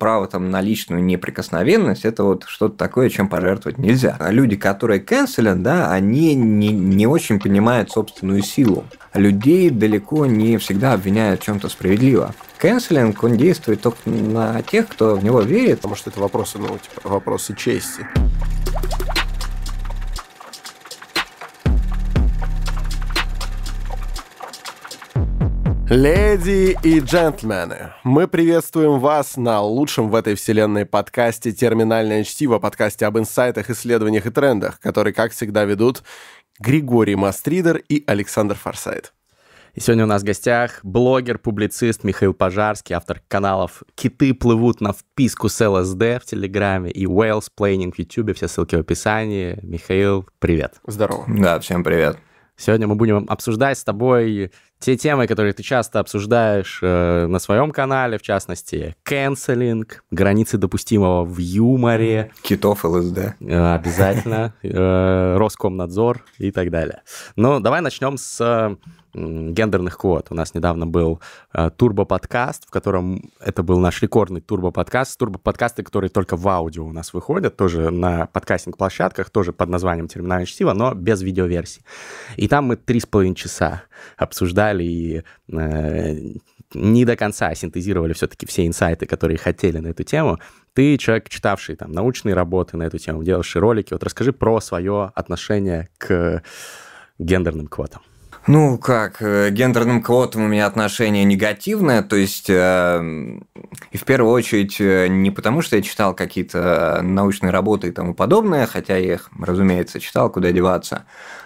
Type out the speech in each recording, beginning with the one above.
право там на личную неприкосновенность – это вот что-то такое, чем пожертвовать нельзя. А люди, которые канцелят, да, они не, не очень понимают собственную силу. Людей далеко не всегда обвиняют в чем-то справедливо. Кэнселинг, он действует только на тех, кто в него верит. Потому что это вопросы, ну, типа, вопросы чести. Леди и джентльмены, мы приветствуем вас на лучшем в этой вселенной подкасте «Терминальное чтиво», подкасте об инсайтах, исследованиях и трендах, который, как всегда, ведут Григорий Мастридер и Александр Форсайт. И сегодня у нас в гостях блогер, публицист Михаил Пожарский, автор каналов «Киты плывут на вписку с ЛСД» в Телеграме и «Whales Planning» в Ютубе. Все ссылки в описании. Михаил, привет. Здорово. Да, всем привет. Сегодня мы будем обсуждать с тобой те темы, которые ты часто обсуждаешь э, на своем канале, в частности, канцелинг, границы допустимого в юморе. Китов ЛСД. Э, обязательно. Э, Роскомнадзор и так далее. Но давай начнем с гендерных квот. У нас недавно был э, турбо-подкаст, в котором это был наш рекордный турбо-подкаст. Турбо-подкасты, которые только в аудио у нас выходят, тоже на подкастинг-площадках, тоже под названием «Терминальное чтиво», но без видеоверсии. И там мы три с половиной часа обсуждали и э, не до конца синтезировали все-таки все инсайты, которые хотели на эту тему. Ты человек, читавший там научные работы на эту тему, делавший ролики. Вот расскажи про свое отношение к гендерным квотам. Ну, как, э, гендерным квотам у меня отношение негативное, то есть, э, и в первую очередь, э, не потому, что я читал какие-то научные работы и тому подобное, хотя я их, разумеется, читал, куда деваться,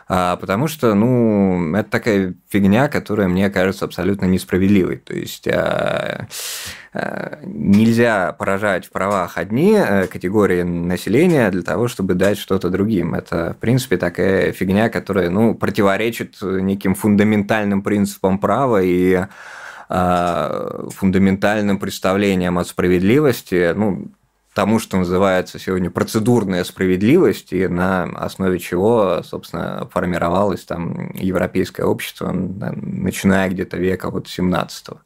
а потому что, ну, это такая фигня, которая мне кажется абсолютно несправедливой. То есть а, нельзя поражать в правах одни э, категории населения для того, чтобы дать что-то другим. Это, в принципе, такая фигня, которая, ну, противоречит неким фундаментальным принципам права и а, фундаментальным представлениям о справедливости, ну, тому, что называется сегодня процедурная справедливость, и на основе чего, собственно, формировалось там европейское общество, начиная где-то века вот 17 -го.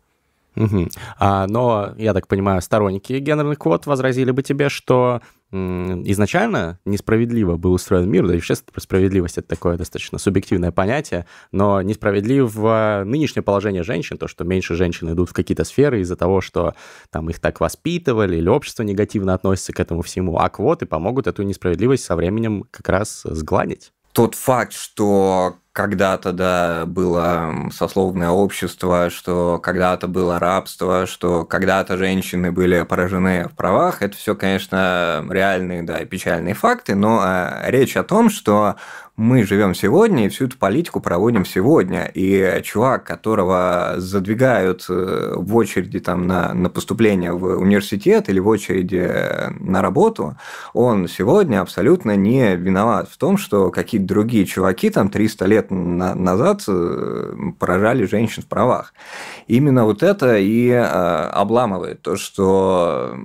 Угу. А, но, я так понимаю, сторонники гендерных квот возразили бы тебе, что изначально несправедливо был устроен мир, да и вообще справедливость — это такое достаточно субъективное понятие, но несправедливо нынешнее положение женщин, то, что меньше женщин идут в какие-то сферы из-за того, что там их так воспитывали, или общество негативно относится к этому всему, а квоты помогут эту несправедливость со временем как раз сгладить. Тот факт, что когда-то, да, было сословное общество, что когда-то было рабство, что когда-то женщины были поражены в правах, это все, конечно, реальные, да, печальные факты, но а, речь о том, что мы живем сегодня и всю эту политику проводим сегодня. И чувак, которого задвигают э, в очереди там, на, на поступление в университет или в очереди на работу, он сегодня абсолютно не виноват в том, что какие-то другие чуваки там 300 лет на, назад э, поражали женщин в правах. Именно вот это и э, обламывает то, что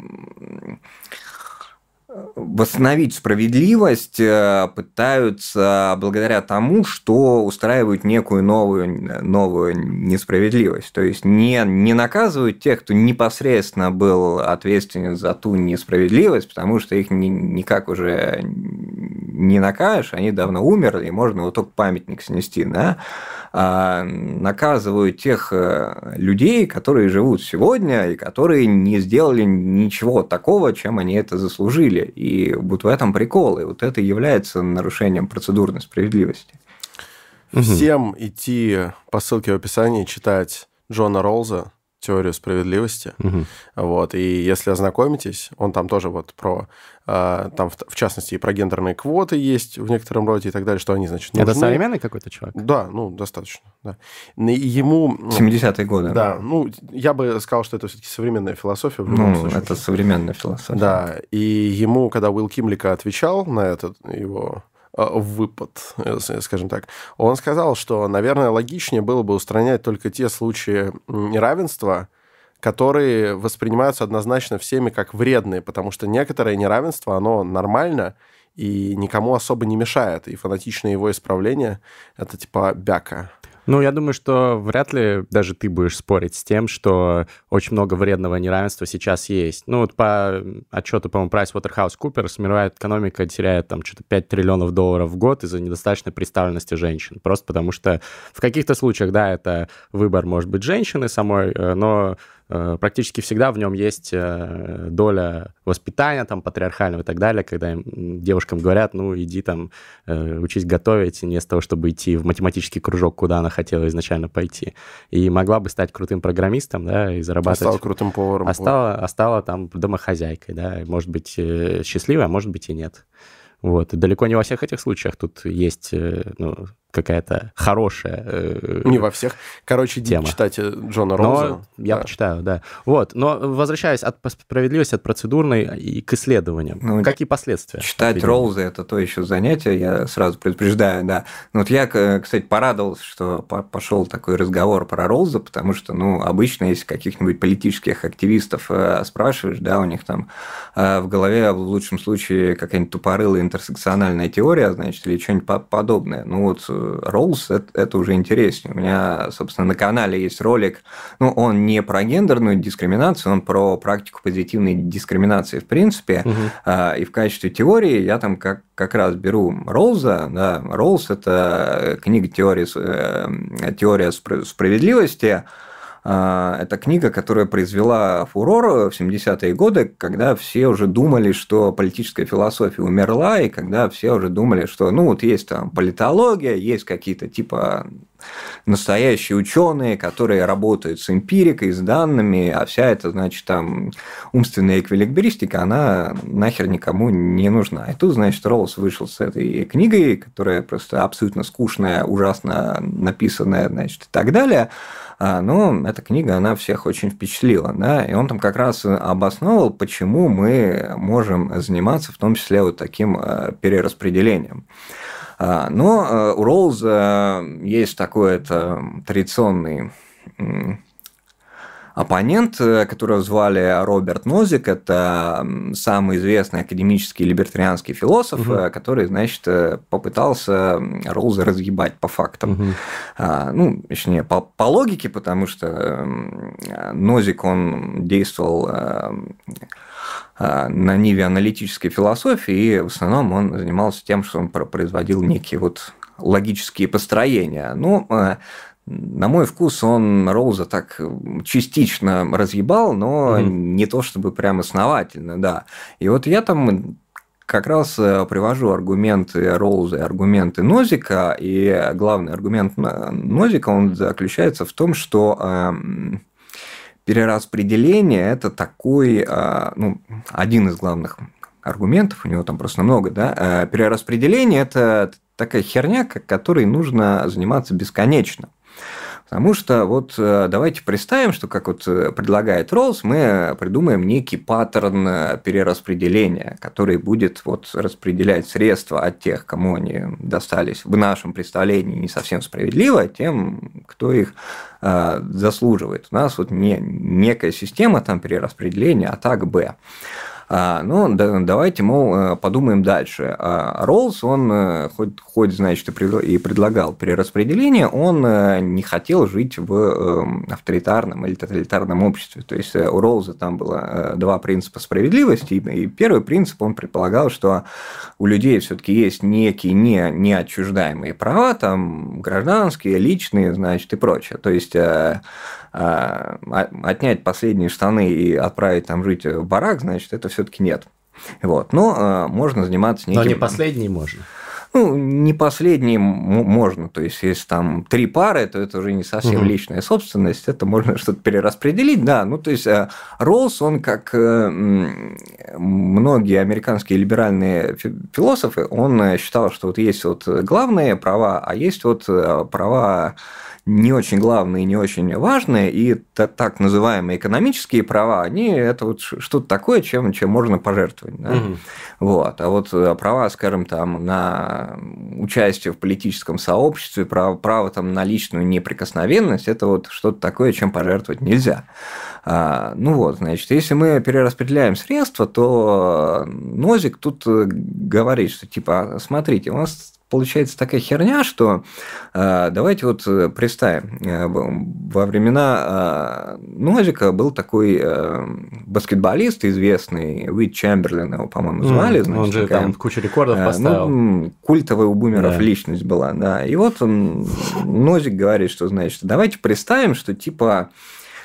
восстановить справедливость э, пытаются благодаря тому, что устраивают некую новую, новую несправедливость. То есть не, не наказывают тех, кто непосредственно был ответственен за ту несправедливость, потому что их ни, никак уже не накажешь, они давно умерли, и можно вот только памятник снести. Да? А, наказывают тех э, людей, которые живут сегодня и которые не сделали ничего такого, чем они это заслужили. И вот в этом прикол. И вот это является нарушением процедурной справедливости. Всем идти по ссылке в описании читать Джона Ролза теорию справедливости. Угу. Вот, и если ознакомитесь, он там тоже вот про, там в, частности и про гендерные квоты есть в некотором роде и так далее, что они, значит, нужны. Это современный какой-то человек? Да, ну, достаточно, да. Ему... 70-е годы. Да, ну, я бы сказал, что это все-таки современная философия. В любом ну, случае. это современная философия. Да, и ему, когда Уилл Кимлика отвечал на этот его Э, выпад, э, скажем так. Он сказал, что, наверное, логичнее было бы устранять только те случаи неравенства, которые воспринимаются однозначно всеми как вредные, потому что некоторое неравенство, оно нормально и никому особо не мешает. И фанатичное его исправление – это типа бяка. Ну, я думаю, что вряд ли даже ты будешь спорить с тем, что очень много вредного неравенства сейчас есть. Ну, вот по отчету, по-моему, PricewaterhouseCoopers мировая экономика теряет там что-то 5 триллионов долларов в год из-за недостаточной представленности женщин. Просто потому что в каких-то случаях, да, это выбор может быть женщины самой, э, но практически всегда в нем есть э, доля воспитания там патриархального и так далее, когда девушкам говорят, ну, иди там, э, учись готовить, вместо того, чтобы идти в математический кружок, куда она хотела изначально пойти. И могла бы стать крутым программистом, да, и зарабатывать... А стала крутым поваром. А стала, а стала там домохозяйкой, да, может быть, счастливой, а может быть и нет. Вот. И далеко не во всех этих случаях тут есть ну, какая-то хорошая э, Не во всех. Короче, тема. читайте Джона Роуза. Но я да. почитаю, да. Вот, но возвращаясь от справедливости, от процедурной и к исследованиям. Ну, Какие последствия? Читать Роуза – это то еще занятие, я сразу предупреждаю, да. Ну, вот я, кстати, порадовался, что пошел такой разговор про Роуза, потому что, ну, обычно, если каких-нибудь политических активистов э, спрашиваешь, да, у них там э, в голове в лучшем случае какая-нибудь тупорылая интерсекциональная теория, значит, или что-нибудь подобное. Ну, вот Роллс, это, это уже интереснее. У меня, собственно, на канале есть ролик, ну, он не про гендерную дискриминацию, он про практику позитивной дискриминации в принципе. Угу. И в качестве теории я там как, как раз беру Роллза. Да, Роллс – это книга теории, э, теория справедливости, а, это книга, которая произвела фурор в 70-е годы, когда все уже думали, что политическая философия умерла, и когда все уже думали, что ну вот есть там политология, есть какие-то типа настоящие ученые, которые работают с эмпирикой, с данными, а вся эта, значит, там умственная эквилибристика, она нахер никому не нужна. И тут, значит, Роллс вышел с этой книгой, которая просто абсолютно скучная, ужасно написанная, значит, и так далее. А, но эта книга, она всех очень впечатлила, да, и он там как раз обосновывал, почему мы можем заниматься в том числе вот таким э, перераспределением. А, но э, у Роуза есть такой это традиционный оппонент, э, которого звали Роберт Нозик, это самый известный академический либертарианский философ, угу. который, значит, э, попытался Роуза разъебать по фактам. Угу. Ну, точнее, по, по логике, потому что Нозик, он действовал на ниве аналитической философии, и в основном он занимался тем, что он производил некие вот логические построения. Ну, на мой вкус он Роуза так частично разъебал, но mm-hmm. не то чтобы прям основательно, да. И вот я там как раз э, привожу аргументы Роуза и аргументы Нозика, и главный аргумент Нозика, он заключается в том, что эм, перераспределение – это такой, э, ну, один из главных аргументов, у него там просто много, да, э, перераспределение – это такая херня, которой нужно заниматься бесконечно. Потому что вот э, давайте представим, что как вот э, предлагает Роллс, мы придумаем некий паттерн э, перераспределения, который будет вот распределять средства от тех, кому они достались в нашем представлении не совсем справедливо, тем, кто их заслуживает. У нас вот не некая система там перераспределения, а так Б. А, ну, да, давайте, мол, э, подумаем дальше. А Роллс, он э, хоть, хоть значит, и предлагал перераспределение, он э, не хотел жить в эм, авторитарном или тоталитарном обществе. То есть у Роллза там было два принципа справедливости, и первый принцип, он предполагал, что у людей все-таки есть некие не, неотчуждаемые права, там гражданские, личные, значит, и прочее. То есть а, отнять последние штаны и отправить там жить в барак, значит, это все-таки нет. Вот. Но а, можно заниматься неким... Но не последний можно. Ну, не последний можно. То есть, если там три пары, то это уже не совсем угу. личная собственность, это можно что-то перераспределить, да. Ну, то есть, а, Роллс, он, как э, многие американские либеральные философы, он э, считал, что вот есть вот главные права, а есть вот э, права не очень главные, не очень важные, и так называемые экономические права, они это вот что-то такое, чем, чем можно пожертвовать. Да? Угу. Вот. А вот э, права, скажем, там, на участие в политическом сообществе, право, право там, на личную неприкосновенность, это вот что-то такое, чем пожертвовать нельзя. А, ну вот, значит, если мы перераспределяем средства, то Нозик тут говорит, что типа, смотрите, у нас получается такая херня, что э, давайте вот э, представим, э, во времена Нозика был такой баскетболист известный, Уит Чемберлин его, по-моему, звали. Mm, значит, он же такая, там кучу рекордов э, поставил. Ну, культовая у бумеров да. личность была, да. И вот он, Нозик говорит, что, значит, давайте представим, что типа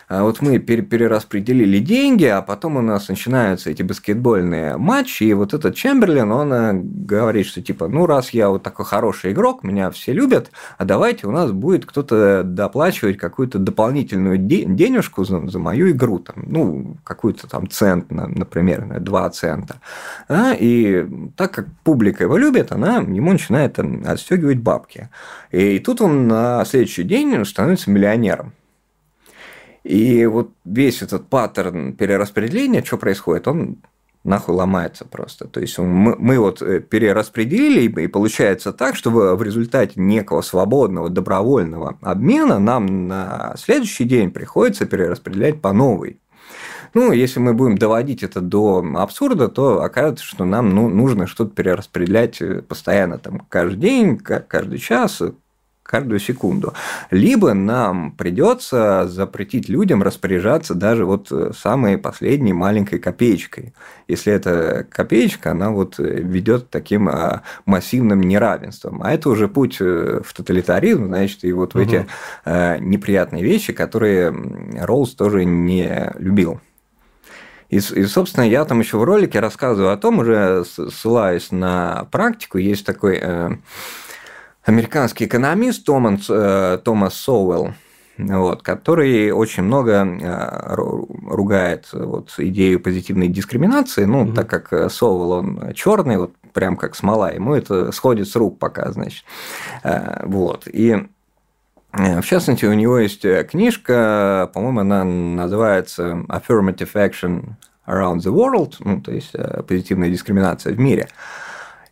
вот мы перераспределили деньги, а потом у нас начинаются эти баскетбольные матчи, и вот этот Чемберлин, он э, говорит, что типа, ну, раз я вот такой хороший игрок, меня все любят, а давайте у нас будет кто-то доплачивать какую-то дополнительную денежку за, за мою игру, там, ну, какую-то там цент, например, 2 цента. А, и так как публика его любит, она ему начинает отстегивать бабки. И тут он на следующий день становится миллионером. И вот весь этот паттерн перераспределения, что происходит, он нахуй ломается просто. То есть мы, мы вот э, перераспределили, и получается так, что в результате некого свободного, добровольного обмена нам на следующий день приходится перераспределять по новой. Ну, если мы будем доводить это до абсурда, то окажется, что нам ну, нужно что-то перераспределять э, постоянно, там, каждый день, каждый час, каждую секунду. Либо нам придется запретить людям распоряжаться даже вот э, самой последней маленькой копеечкой. Если эта копеечка, она вот э, ведет к таким а, массивным неравенством. А это уже путь э, в тоталитаризм, значит, и вот в эти неприятные вещи, которые Роуз тоже не любил. И, и, собственно, я там еще в ролике рассказываю о том, уже ссылаюсь на практику, есть такой американский экономист Томас, э, Томас Соуэлл, вот, который очень много э, ругает вот, идею позитивной дискриминации, ну, угу. так как Соуэлл, он черный, вот прям как смола, ему это сходит с рук пока, значит. Э, вот, и в частности, у него есть книжка, по-моему, она называется Affirmative Action Around the World, ну, то есть позитивная дискриминация в мире.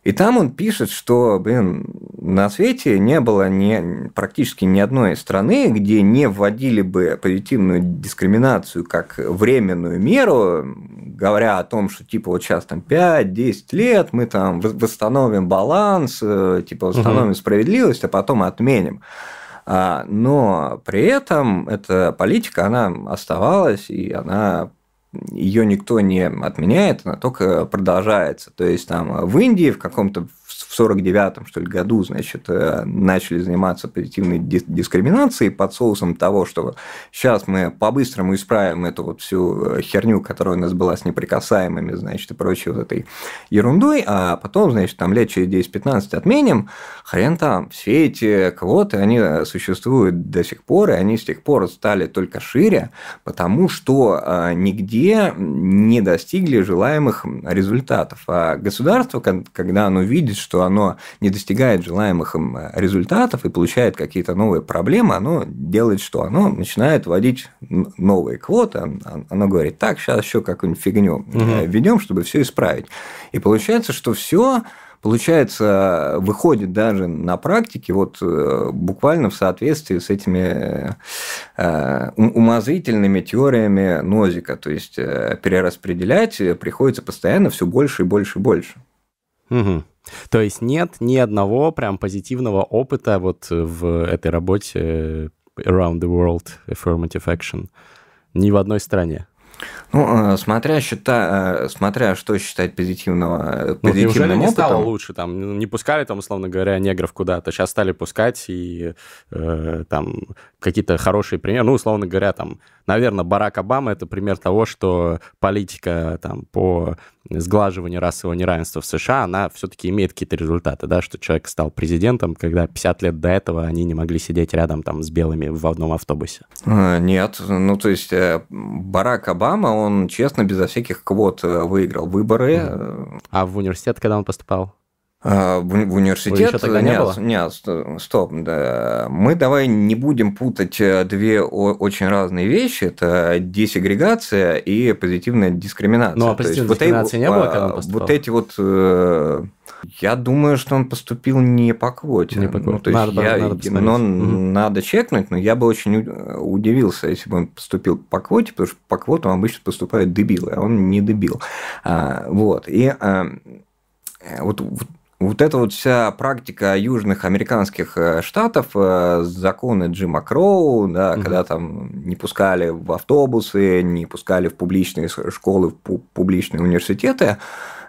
И там он пишет, что, блин, на свете не было ни, практически ни одной страны, где не вводили бы позитивную дискриминацию как временную меру, говоря о том, что типа вот сейчас там 5-10 лет мы там восстановим баланс, э, типа восстановим угу. справедливость, а потом отменим. А, но при этом эта политика, она оставалась, и она ее никто не отменяет, она только продолжается. То есть там в Индии в каком-то в 49-м, что ли, году, значит, э, начали заниматься позитивной дискриминацией под соусом того, что сейчас мы по-быстрому исправим эту вот всю э, херню, которая у нас была с неприкасаемыми, значит, и прочей вот этой ерундой, а потом, значит, там лет через 10-15 отменим, хрен там, все эти квоты, они существуют до сих пор, и они с тех пор стали только шире, потому что э, нигде не достигли желаемых результатов. А государство, когда оно видит, что оно не достигает желаемых им э, результатов и получает какие-то новые проблемы, оно делает что? Оно начинает вводить новые квоты, оно говорит, так, сейчас еще какую-нибудь фигню угу. введем, чтобы все исправить. И получается, что все получается, выходит даже на практике вот э, буквально в соответствии с этими умозрительными теориями Нозика. То есть перераспределять приходится постоянно все больше и больше и больше. Угу. То есть нет ни одного прям позитивного опыта вот в этой работе э, Around the World Affirmative Action ни в одной стране. Ну, э, смотря, счита, э, смотря что считать позитивного, ну, позитивным не опытом. стало лучше? Там, не пускали, там, условно говоря, негров куда-то. Сейчас стали пускать, и э, там какие-то хорошие примеры. Ну, условно говоря, там, наверное, Барак Обама – это пример того, что политика там, по сглаживанию расового неравенства в США, она все-таки имеет какие-то результаты, да, что человек стал президентом, когда 50 лет до этого они не могли сидеть рядом там с белыми в одном автобусе. Нет, ну, то есть Барак Обама, он честно, безо всяких квот э, выиграл выборы. А в университет, когда он поступал? А, в, в университет. Вы еще тогда не нет, было? Нет, стоп. Да. Мы давай не будем путать э, две очень разные вещи. Это десегрегация и позитивная дискриминация. Ну, а позитивной дискриминации вот, не было, когда он поступал? Вот эти вот... Э, я думаю, что он поступил не по квоте. Не по квоте. Ну, то есть надо, я, надо но угу. надо чекнуть, но я бы очень удивился, если бы он поступил по квоте, потому что по квотам обычно поступают дебилы, а он не дебил. А, вот. И а, вот, вот эта вот вся практика южных американских э, штатов, э, законы Джима Кроу, да, угу. когда там не пускали в автобусы, не пускали в публичные школы, в публичные университеты,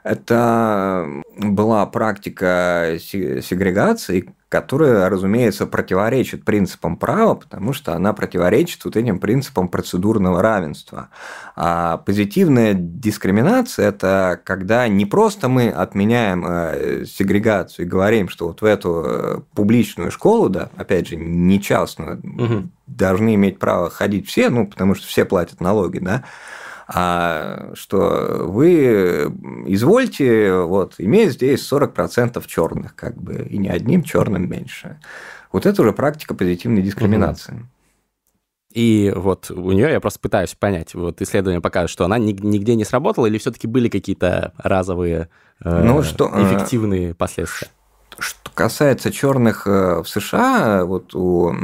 это была практика сегрегации, которая, разумеется, противоречит принципам права, потому что она противоречит вот этим принципам процедурного равенства. А позитивная дискриминация – это когда не просто мы отменяем э, сегрегацию и говорим, что вот в эту э, публичную школу, да, опять же, не частную, угу. должны иметь право ходить все, ну, потому что все платят налоги, да, а что вы извольте вот, иметь здесь 40% черных, как бы, и не одним черным меньше. Вот это уже практика позитивной дискриминации. И вот у нее я просто пытаюсь понять, вот исследования показывают, что она нигде не сработала, или все-таки были какие-то разовые э, ну, что, эффективные последствия? Что касается черных э, в США, вот у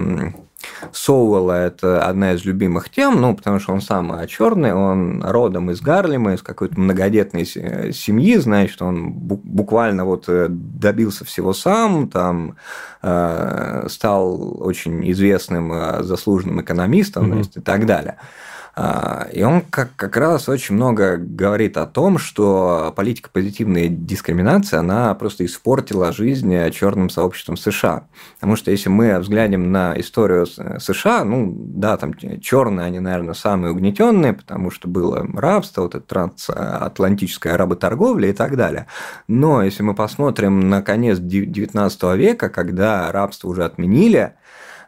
Соуэлла это одна из любимых тем, ну, потому что он сам черный, он родом из Гарлема, из какой-то многодетной семьи, значит, он буквально вот э, добился всего сам, там э, стал очень известным э, заслуженным экономистом mm-hmm. значит, и так далее. А, и он как, как раз очень много говорит о том, что политика позитивной дискриминации, она просто испортила жизнь черным сообществом США. Потому что если мы взглянем на историю США, ну да, там черные, они, наверное, самые угнетенные, потому что было рабство, вот это трансатлантическая работорговля и так далее. Но если мы посмотрим на конец XIX века, когда рабство уже отменили,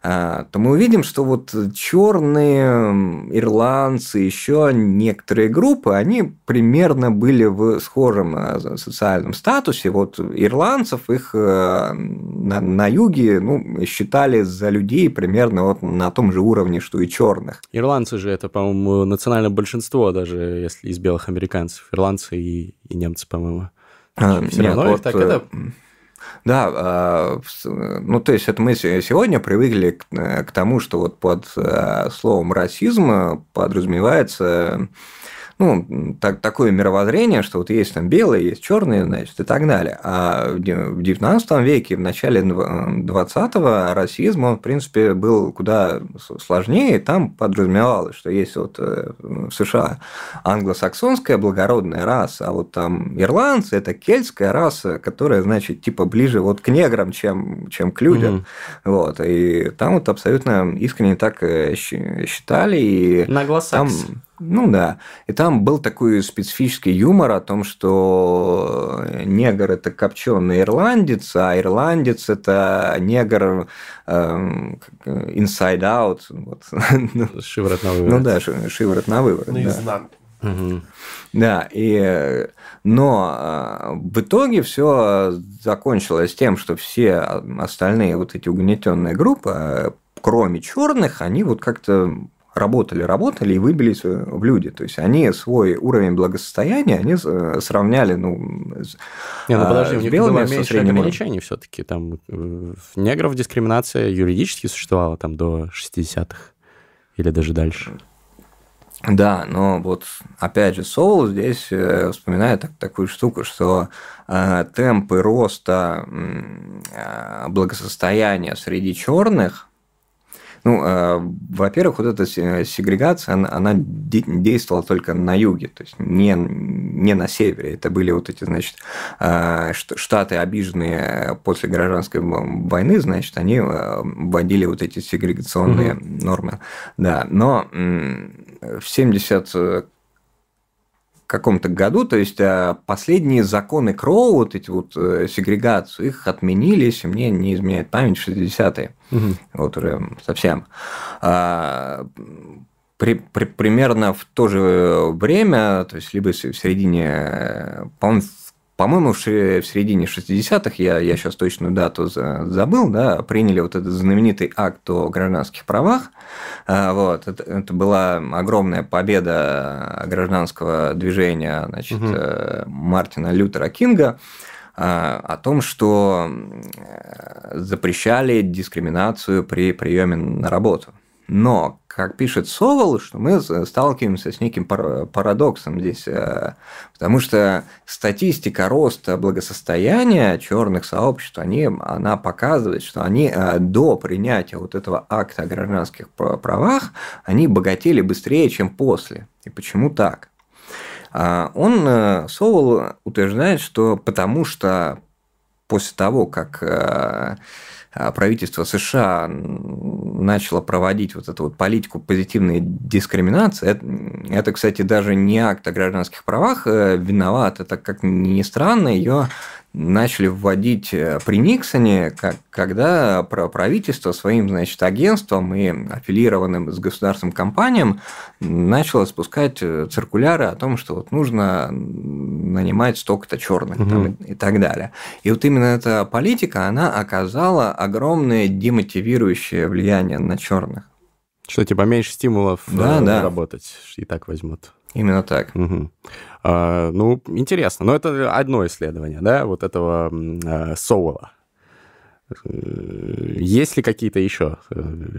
то мы увидим, что вот черные ирландцы, еще некоторые группы, они примерно были в схожем а, социальном статусе. Вот ирландцев их э, на, на юге ну, считали за людей примерно вот на том же уровне, что и черных. Ирландцы же это, по-моему, национальное большинство, даже если из белых американцев. Ирландцы и, и немцы, по-моему. А, Все нет, равно вот, их так это да, а, ну то есть это мы сегодня привыкли к, э, к тому, что вот под э, словом расизм подразумевается ну, так, такое мировоззрение, что вот есть там белые, есть черные, значит, и так далее. А в XIX веке, в начале 20-го расизм, он, в принципе, был куда сложнее, там подразумевалось, что есть вот э, в США англосаксонская благородная раса, а вот там ирландцы – это кельтская раса, которая, значит, типа ближе вот к неграм, чем, чем к людям. Mm-hmm. Вот, и там вот абсолютно искренне так э, считали. И там, ну да. И там был такой специфический юмор о том, что негр это копченый ирландец, а ирландец это негр эм, inside out. Вот. Шиворот на выворот. Ну да, шиворот на выворот. Наизнанку. Да. Угу. Да, и, но э, в итоге все закончилось тем, что все остальные вот эти угнетенные группы, э, кроме черных, они вот как-то работали, работали и выбились в люди. То есть они свой уровень благосостояния они э, сравняли, ну, с, Не, ну подожди, у них было меньше ограничений все-таки. Там э, негров дискриминация юридически существовала там до 60-х или даже дальше. Да, но вот опять же Соул здесь э, вспоминает так, такую штуку, что э, темпы роста э, благосостояния среди черных ну, э, во-первых, вот эта сегрегация, она, она действовала только на юге, то есть не, не на севере. Это были вот эти, значит, э, штаты, обиженные после гражданской войны, значит, они э, вводили вот эти сегрегационные угу. нормы. Да, но в 70 каком-то году, то есть а, последние законы Кроу, вот эти вот э, сегрегацию, их отменили, если мне не изменяет память, 60-е. Угу. Вот уже совсем. А, при, при, примерно в то же время, то есть либо в середине, по-моему, в по-моему, в, середине 60-х, я, я сейчас точную дату забыл, да, приняли вот этот знаменитый акт о гражданских правах. А, вот, это, это была огромная победа гражданского движения значит, угу. Мартина Лютера Кинга а, о том, что запрещали дискриминацию при приеме на работу. Но, как пишет Совол, что мы сталкиваемся с неким парадоксом здесь, э, потому что статистика роста благосостояния черных сообществ, они, она показывает, что они э, до принятия вот этого акта о гражданских правах, они богатели быстрее, чем после. И почему так? А, он, э, Совол, утверждает, что потому что после того, как правительство США начало проводить вот эту вот политику позитивной дискриминации, это, это, кстати, даже не акт о гражданских правах э, виноват, это, как ни странно, ее начали вводить э, при Никсоне, как, когда правительство своим значит, агентством и аффилированным с государственным компаниям начало спускать э, циркуляры о том, что вот нужно нанимать столько-то черных угу. там, и, и так далее. И вот именно эта политика, она оказала огромное демотивирующее влияние на черных. Что типа меньше стимулов да, да. работать, и так возьмут. Именно так. Угу. А, ну, интересно. Но это одно исследование, да, вот этого а, Соула. Есть ли какие-то еще э,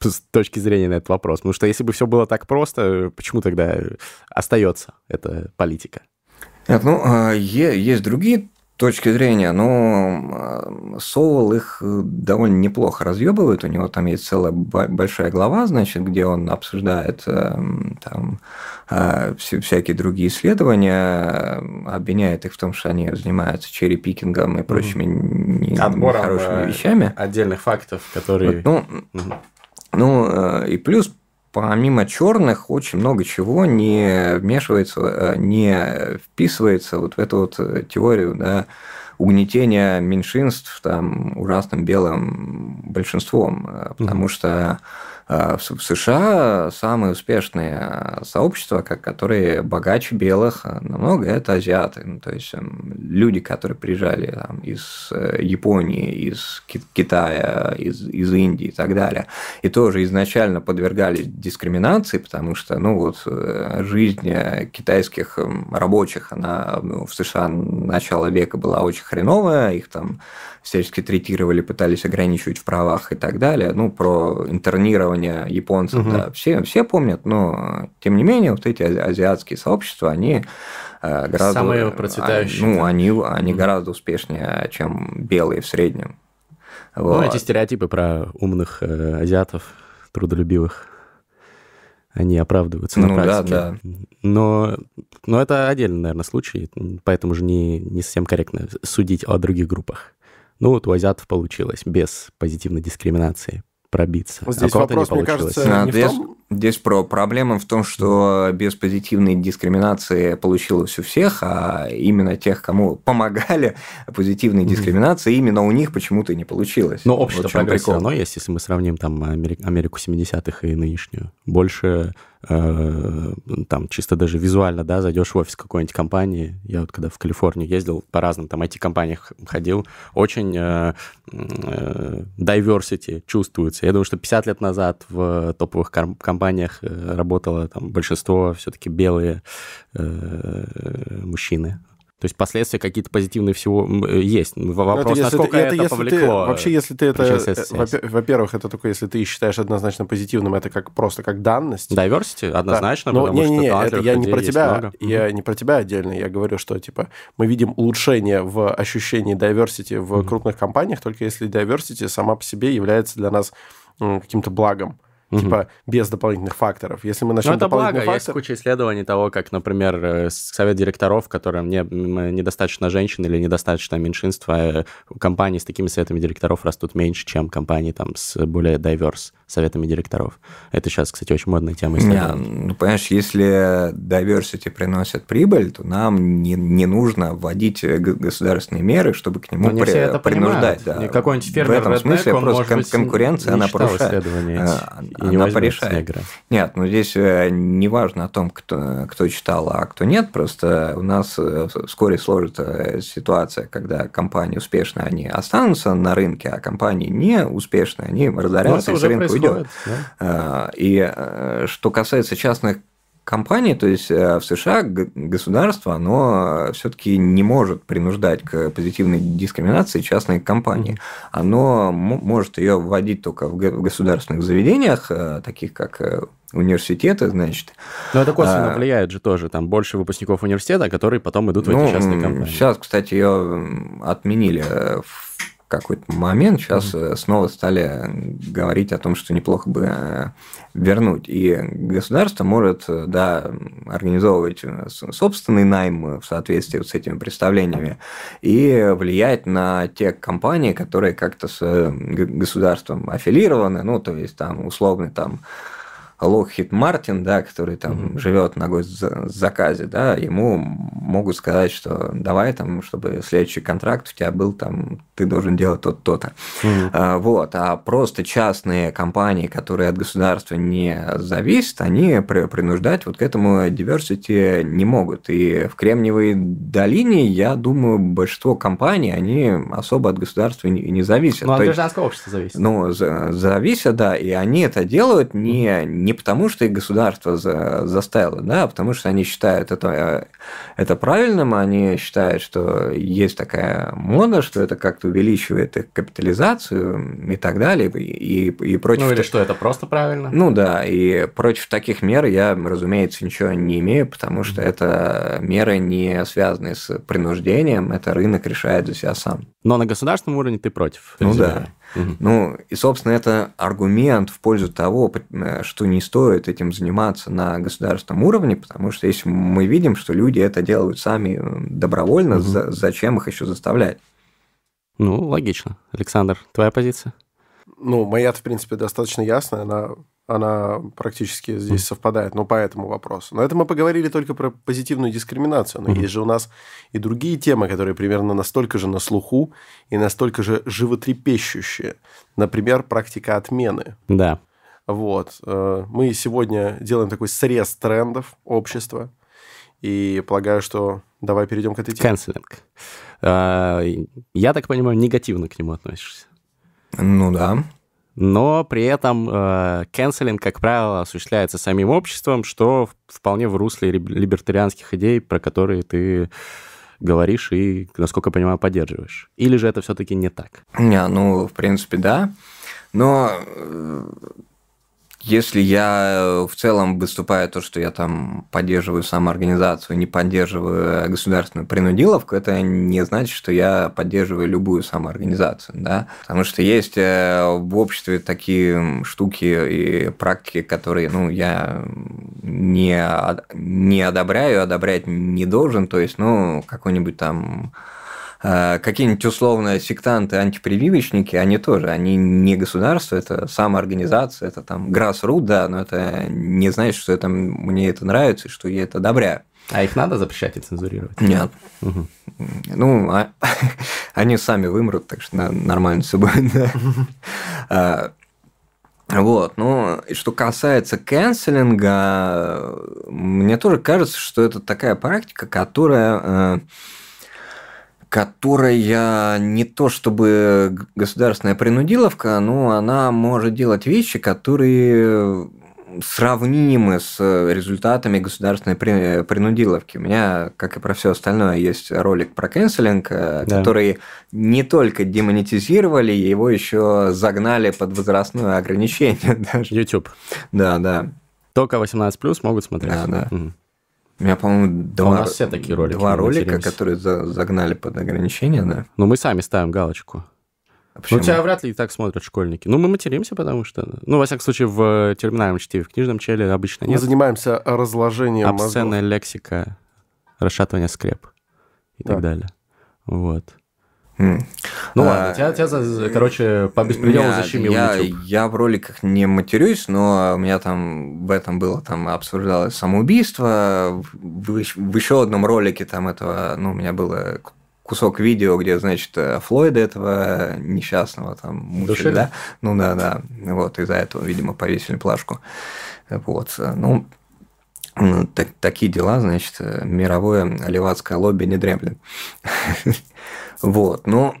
с точки зрения на этот вопрос? Потому что если бы все было так просто, почему тогда остается эта политика? Нет, ну, а, есть другие точки зрения, но Соул их э, довольно неплохо разъебывает. У него там есть целая большая глава, значит, где он обсуждает эм, там, э, всякие другие исследования, обвиняет их в том, что они занимаются черри-пикингом и прочими нехорошими э, вещами. Отдельных фактов, которые. Вот, ну, ну, и плюс помимо черных очень много чего не вмешивается, э, не вписывается вот в эту вот теорию да, угнетения меньшинств там, ужасным белым большинством, э, потому mm-hmm. что в США самые успешные сообщества, которые богаче белых намного, это азиаты. Ну, то есть эм, люди, которые приезжали там, из э, Японии, из Китая, из, из Индии и так далее, и тоже изначально подвергались дискриминации, потому что ну, вот, э, жизнь китайских эм, рабочих она ну, в США начала века была очень хреновая, их там всячески третировали, пытались ограничивать в правах и так далее. Ну, про интернирование японцев, угу. да, все, все помнят, но тем не менее вот эти азиатские сообщества, они э, гораздо... Самые процветающие. Ну, они, они угу. гораздо успешнее, чем белые в среднем. Вот. Ну, эти стереотипы про умных э, азиатов, трудолюбивых, они оправдываются ну, на практике. Да, да. Но, но это отдельный, наверное, случай, поэтому же не, не совсем корректно судить о других группах. Ну, вот у азиатов получилось без позитивной дискриминации пробиться. Вот здесь а вопрос, мне кажется, не здесь, том... здесь про проблема в том, что без позитивной дискриминации получилось у всех, а именно тех, кому помогали позитивной дискриминации, именно у них почему-то не получилось. Но общее вот прогресс все равно есть, если мы сравним там Америку 70-х и нынешнюю. Больше там чисто даже визуально, да, зайдешь в офис какой-нибудь компании, я вот когда в Калифорнию ездил, по разным там IT-компаниях ходил, очень э, э, diversity чувствуется. Я думаю, что 50 лет назад в топовых компаниях э, работало там большинство все-таки белые э, мужчины, то есть последствия какие-то позитивные всего э, есть. Вопрос, это, насколько ты, это, это повлекло. Ты, вообще, если ты это... Э, во-первых, это только если ты считаешь однозначно позитивным, это как просто как данность. Diversity однозначно, да. Но, не, не, не, это я не про тебя, я не про тебя отдельно, я говорю, что типа мы видим улучшение в ощущении diversity в mm-hmm. крупных компаниях, только если diversity сама по себе является для нас каким-то благом угу. типа без дополнительных факторов. Если мы начнем Ну, это благо. Фактор... Есть куча исследований того, как, например, э, совет директоров, в котором не, недостаточно женщин или недостаточно меньшинства, э, компании с такими советами директоров растут меньше, чем компании там с более diverse советами директоров. Это сейчас, кстати, очень модная тема. Не, ну, понимаешь, если diversity приносит прибыль, то нам не, не нужно вводить государственные меры, чтобы к нему при, все это принуждать. Да. Какой-нибудь фермер В этом Redneck, смысле он, просто кон- быть, конкуренция, она порушает. не она порешает. негра. Нет, ну здесь э, не важно о том, кто, кто читал, а кто нет. Просто у нас э, вскоре сложится ситуация, когда компании успешные, они останутся на рынке, а компании не успешные, они Ну, разорятся, с рынка уйдет. да. А, И э, что касается частных компаний, то есть э, в США государство, оно все-таки не может принуждать к позитивной дискриминации частные компании. Оно может ее вводить только в государственных заведениях, э, таких как э, университеты, значит. Но это косвенно А, влияет же тоже. Там больше выпускников университета, которые потом идут в эти частные м, компании. Сейчас, кстати, ее отменили э, в какой-то момент. Сейчас э, снова стали говорить о том, что неплохо бы э, вернуть. И государство может, э, да, организовывать э, собственный найм в соответствии вот с этими представлениями и влиять на те компании, которые как-то с э, государством аффилированы, ну, то есть там условный там Локхит Мартин, да, который там живет на госзаказе, да, ему могут сказать, что давай там, чтобы следующий контракт у тебя был там, ты должен делать то-то, то-то. Мгм. А, Вот, а просто частные компании, которые от государства не зависят, они при- принуждать вот к этому diversity не могут. И в Кремниевой долине, я думаю, большинство компаний, они особо от государства не, не зависят. Ну, от гражданского общества зависит. ну, за- зависят, да, и они это делают не, не потому, что их государство за- заставило, да, а потому что они считают это, э, это правильным, они считают, что есть такая мода, что это как-то увеличивает их капитализацию и так далее, и, и, против... Ну, или что, это просто правильно? Ну да, и против таких мер я, разумеется, ничего не имею, потому что это меры не связанные с принуждением, это рынок решает за себя сам. Но на государственном уровне ты против. Ну да. Ну, и, собственно, это аргумент в пользу того, э, что не стоит этим заниматься на государственном уровне, потому что если мы видим, что люди это делают сами э, добровольно, Мгм. за- зачем их еще заставлять? Ну, логично. Александр, твоя позиция? Ну, моя в принципе, достаточно ясная. Она, она практически здесь совпадает, но по этому вопросу. Но это мы поговорили только про позитивную дискриминацию. Но Мгм. есть же у нас и другие темы, которые примерно настолько же на слуху и настолько же животрепещущие. Например, практика отмены. Да. Вот. э, Мы сегодня делаем такой срез трендов общества. И полагаю, что давай перейдем к этой теме. Канцелинг. Я так понимаю, негативно к нему относишься. Ну да. Но при этом э, канцелинг, как правило, осуществляется самим обществом, что вполне в русле либ- либертарианских идей, про которые ты говоришь и, насколько я понимаю, поддерживаешь. Или же это все-таки не так? Не, ну, в принципе, да. Но э, если я в целом выступаю то, что я там поддерживаю самоорганизацию, не поддерживаю государственную принудиловку, это не значит, что я поддерживаю любую самоорганизацию, да, потому что есть э, в обществе такие штуки и практики, которые, ну, я не, не одобряю, одобрять не должен, то есть, ну, какой-нибудь там э, какие-нибудь условно сектанты, антипрививочники, они тоже, они не государство, это самоорганизация, это там grassroot, да, но это не значит, что это, мне это нравится что я это одобряю. А их надо запрещать и цензурировать? Нет. Мгм. Ну, а- они сами вымрут, так что нормально все будет. да. А, Вот, ну, и что касается канцелинга, мне тоже кажется, что это такая практика, которая, э, которая не то чтобы государственная принудиловка, но она может делать вещи, которые сравнимы с результатами государственной при- принудиловки. У меня, как и про все остальное, есть ролик про канцелинг, э, Да. который не только демонетизировали, его еще загнали под возрастное ограничение даже. YouTube. Да, да. Только 18 могут смотреть. Да, да. Мгм. У меня, по-моему, два, нас все такие ролики, два мы ролика, которые за- загнали под ограничение, да. Но мы сами ставим галочку. А Ну, тебя вряд ли и так смотрят школьники. Ну, мы материмся, потому что... Ну, во всяком случае, в терминальном чтиве, в книжном челе обычно Мы нет. занимаемся разложением Обсценная лексика, расшатывание скреп и Да. так далее. Вот. Ну а, ладно, тебя, тебя, короче, по беспределу защемил я, YouTube. Я в роликах не матерюсь, но у меня там в этом было, там обсуждалось самоубийство. В, в еще одном ролике там этого, ну, у меня было кусок видео, где, значит, Флойда этого несчастного там мучили, Душили? да? Ну да, да. Вот, из-за этого, видимо, повесили плашку. Вот. Ну, так, такие дела, значит, мировое левацкое лобби не дремлет. Вот, ну,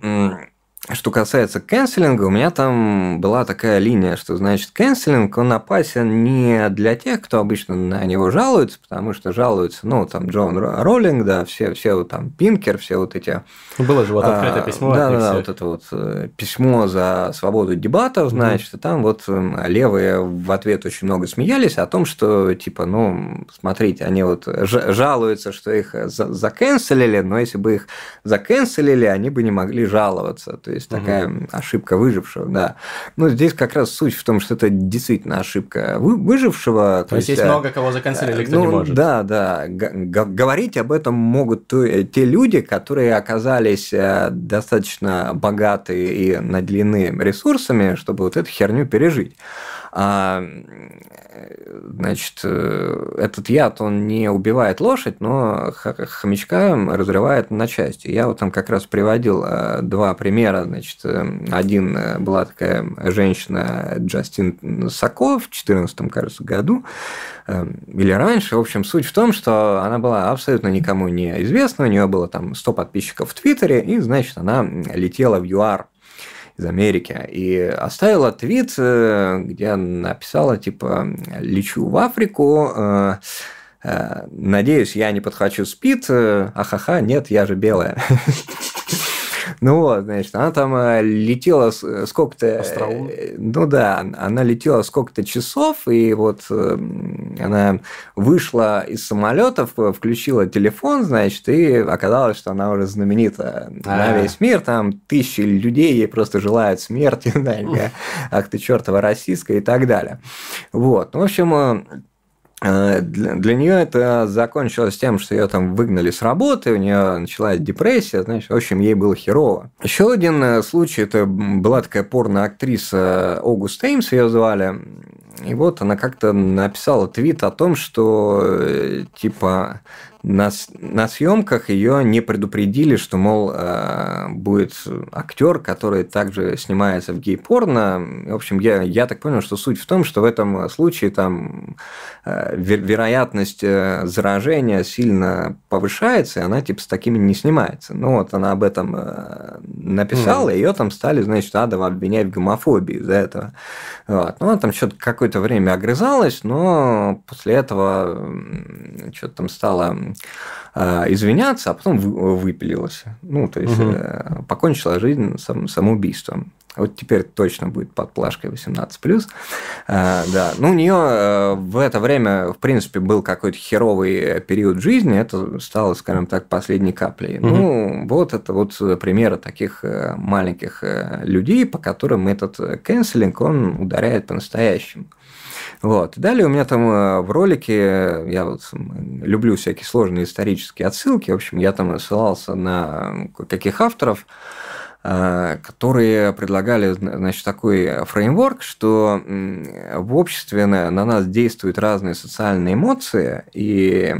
что касается канцелинга, у меня там была такая линия, что, значит, канцелинг, он опасен не для тех, кто обычно на него жалуется, потому что жалуются, ну, там, Джон Роллинг, да, все, все вот там, Пинкер, все вот эти... Было же вот открытое а, письмо. Да, да, вот это вот э, письмо за свободу дебатов, значит, mm и там вот эм, левые в ответ очень много смеялись о том, что, типа, ну, смотрите, они вот жалуются, что их заканцелили, но если бы их заканцелили, они бы не могли жаловаться. То есть такая угу. ошибка выжившего, да. Но здесь как раз суть в том, что это действительно ошибка выжившего. То, то есть есть много кого заканцелили, кто ну, не может. Да, да. Говорить об этом могут э, те люди, которые оказались э, достаточно богаты и наделены ресурсами, чтобы вот эту херню пережить. А, значит, э, этот яд, он не убивает лошадь, но хомячка разрывает на части. Я вот там как раз приводил э, два примера. Значит, э, один была такая женщина Джастин Сако в 2014, кажется, году, или раньше. В общем, суть в том, что она была абсолютно никому не известна, у нее было там 100 подписчиков в Твиттере, и, значит, она летела в ЮАР из Америки, и оставила твит, э, где написала, типа, лечу в Африку, э, э, надеюсь, я не подхвачу спид, ахаха, нет, я же белая. Ну вот, значит, она там э, летела э, сколько-то... Э, ну да, она летела сколько-то часов, и вот она вышла из самолетов, включила телефон, значит, и оказалось, что она уже знаменита А-а-а. на а. весь мир, там тысячи людей ей просто желают смерти, ах ты чертова российская и так далее. Вот, в общем, для, для нее это закончилось тем, что ее там выгнали с работы, у нее началась депрессия, значит, в общем, ей было херово. Еще один э, случай, это была такая порно-актриса Огуст Эймс, ее звали, и вот она как-то написала твит о том, что э, типа на, на съемках ее не предупредили, что, мол, э, будет актер, который также снимается в гей-порно. В общем, я, я так понял, что суть в том, что в этом случае там э, вероятность э, заражения сильно повышается, и она типа с такими не снимается. Ну вот она об этом написала, mm. ее там стали, значит, адово обвинять в гомофобии из-за этого. Вот. Ну, она там что-то какое-то время огрызалась, но после этого что-то там стало извиняться, а потом выпилилась. Ну, то есть, угу. покончила жизнь сам, самоубийством. Вот теперь точно будет под плашкой 18+. А, да. Ну, у нее в это время, в принципе, был какой-то херовый период жизни. Это стало, скажем так, последней каплей. Угу. Ну, вот это вот примеры таких маленьких людей, по которым этот канцелинг, он ударяет по-настоящему. Вот. Далее у меня там э, в ролике, я вот люблю всякие сложные исторические отсылки, в общем, я там ссылался на каких авторов, э, которые предлагали значит, такой фреймворк, что в обществе на нас действуют разные социальные эмоции, и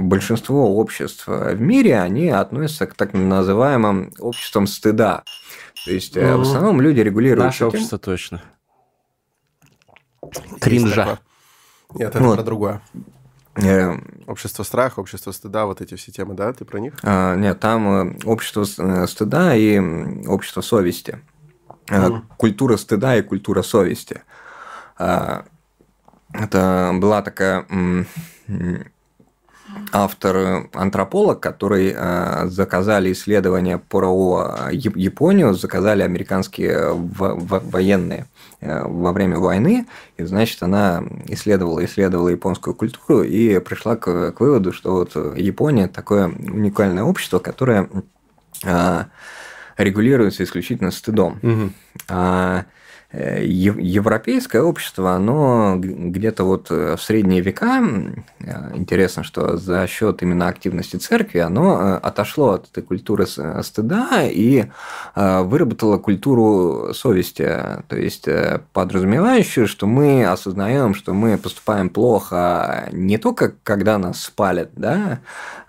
большинство обществ в мире, они относятся к так называемым обществам стыда. То есть, ну, в основном люди регулируют... Наше общество точно. Кринжа. Нет, это вот. про другое. Э, общество страха, общество стыда, вот эти все темы, да, ты про них? А, нет, там э, общество э, стыда и общество совести. Mm. Культура стыда и культура совести. А, это была такая автор-антрополог, который э, заказали исследования про Японию, заказали американские военные э, во время войны, и, значит, она исследовала, исследовала японскую культуру и пришла к, к выводу, что вот Япония такое уникальное общество, которое э, регулируется исключительно стыдом. Угу. Э, европейское общество, оно где-то вот в средние века, интересно, что за счет именно активности церкви, оно отошло от этой культуры стыда и выработало культуру совести, то есть подразумевающую, что мы осознаем, что мы поступаем плохо не только когда нас спалят, да,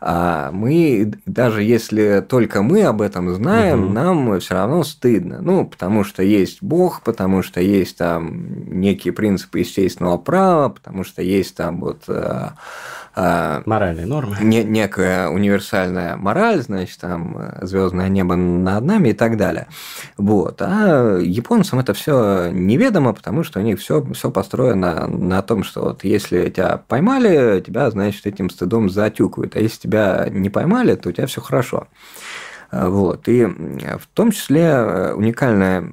а мы даже если только мы об этом знаем, угу. нам все равно стыдно. Ну, потому что есть Бог, потому что есть там некие принципы естественного права, потому что есть там вот э, а, Моральные нормы. Не, некая универсальная мораль, значит, там э, звездное небо над нами и так далее. Вот. А японцам это все неведомо, потому что у них все, все построено на том, что вот если тебя поймали, тебя, значит, этим стыдом затюкают. А если тебя не поймали, то у тебя все хорошо. Вот. И в том числе э, уникальная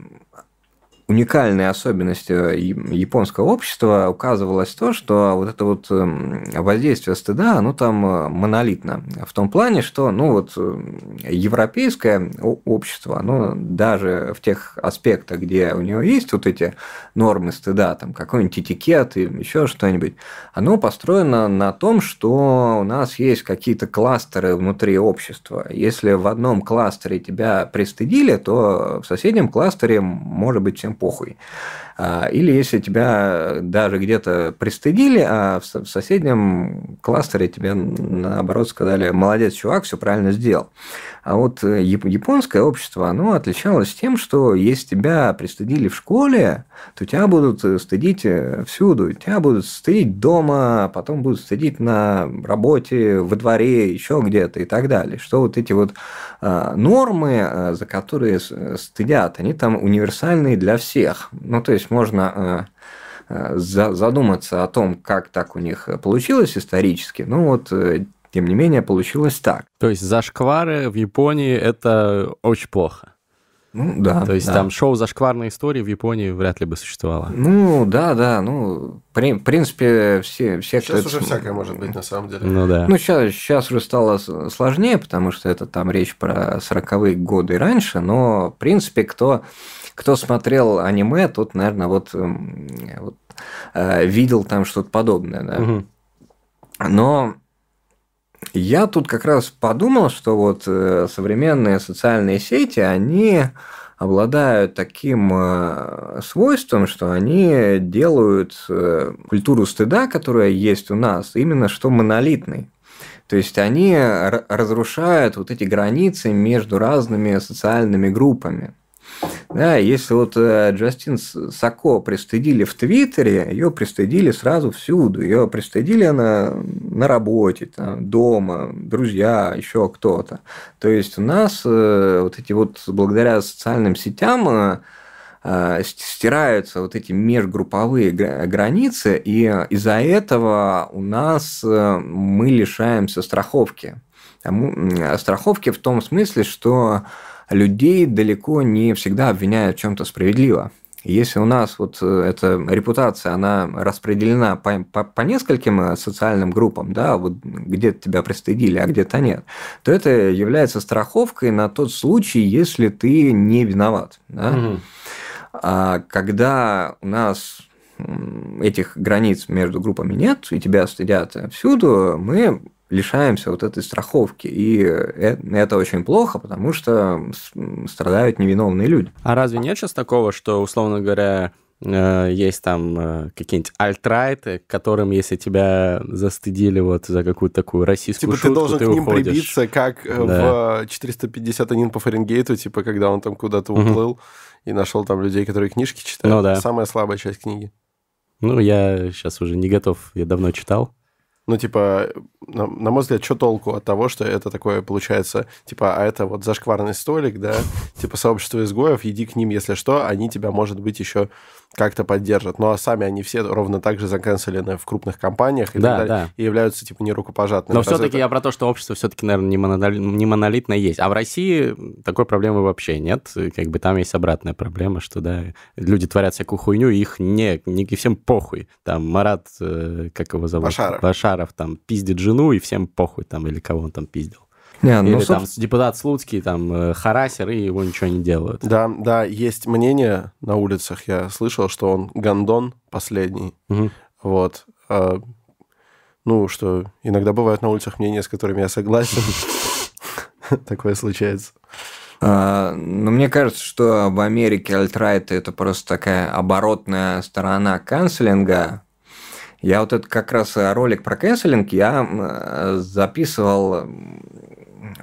уникальной особенностью японского общества указывалось то, что вот это вот эм, воздействие стыда, оно там э, монолитно. В том плане, что ну вот э, европейское общество, оно даже в тех аспектах, где у него есть вот эти нормы стыда, там какой-нибудь этикет и еще что-нибудь, оно построено на том, что у нас есть какие-то кластеры внутри общества. Если в одном кластере тебя пристыдили, то в соседнем кластере может быть всем похуй. А, или если тебя даже где-то пристыдили, а в соседнем кластере тебе наоборот сказали, молодец, чувак, все правильно сделал. А вот э, японское общество, оно отличалось тем, что если тебя пристыдили в школе, то тебя будут э, стыдить э, всюду. Тебя будут стыдить дома, потом будут стыдить на работе, во дворе, еще где-то и так далее. Что вот эти вот нормы, за которые стыдят, они там универсальные для всех. Ну, то есть можно задуматься о том, как так у них получилось исторически. Ну вот тем не менее, получилось так. То есть зашквары в Японии это очень плохо. Ну да. То есть да. там шоу «Зашкварные истории» в Японии вряд ли бы существовало. Ну да, да. Ну, при, в принципе, все, все Сейчас уже это... всякое может быть на самом деле. Ну да. Ну сейчас, сейчас уже стало сложнее, потому что это там речь про 40-е годы и раньше, но в принципе, кто, кто смотрел аниме, тот, наверное, вот, вот э, видел там что-то подобное. Да? Угу. Но я тут как раз подумал, что вот э, современные социальные сети, они обладают таким э, свойством, что они делают культуру стыда, которая есть у нас, именно что монолитной. То есть они разрушают вот эти границы между разными социальными группами. Да, если вот э, Джастин Сако пристыдили в Твиттере, ее пристыдили сразу всюду. Ее пристыдили на, на работе, там, дома, друзья, еще кто-то. То есть у нас э, вот эти вот благодаря социальным сетям э, стираются вот эти межгрупповые границы, и из-за этого у нас мы лишаемся страховки. Страховки в том смысле, что людей далеко не всегда обвиняют в чем-то справедливо. Если у нас вот э, эта репутация, она распределена по, по, по нескольким э, социальным группам, да, вот где-то тебя пристыдили, а где-то нет, то это является страховкой на тот случай, если ты не виноват. Да? Угу. А когда у нас этих границ между группами нет, и тебя стыдят всюду, мы лишаемся вот этой страховки. И э, это очень плохо, потому что страдают невиновные люди. А разве нет сейчас такого, что, условно говоря, э, есть там э, какие-нибудь альтрайты, которым, если тебя застыдили вот за какую-то такую российскую типа шутку, ты должен ты к ним уходишь. прибиться, как да. в 451 по Фаренгейту, типа когда он там куда-то уплыл угу. и нашел там людей, которые книжки читают. Ну, да. Самая слабая часть книги. Ну, я сейчас уже не готов, я давно читал. Ну, типа, на, на мой взгляд, что толку от того, что это такое получается, типа, а это вот зашкварный столик, да, типа сообщество изгоев, иди к ним, если что, они тебя, может быть, еще как-то поддержат. Ну, а сами они все ровно так же заканцелены в крупных компаниях и да, далее, да. и являются, типа, нерукопожатными. Но все-таки это... я про то, что общество все-таки, наверное, не, монолит, не монолитно есть. А в России такой проблемы вообще нет. Как бы там есть обратная проблема, что, да, люди творят всякую хуйню, и их не, не всем похуй. Там Марат, э, как его зовут? Башаров. Башаров там пиздит жену, и всем похуй там, или кого он там пиздил. Не, ну, Или соб... там депутат Слуцкий, там, э, харасер, и его ничего не делают. Да, да, есть мнение на улицах, я слышал, что он гондон последний. Угу. Вот. А, ну, что иногда бывают на улицах мнения, с которыми я согласен. Такое случается. А, но мне кажется, что в Америке альтрайт это просто такая оборотная сторона канцелинга. Я вот это как раз ролик про канцелинг я записывал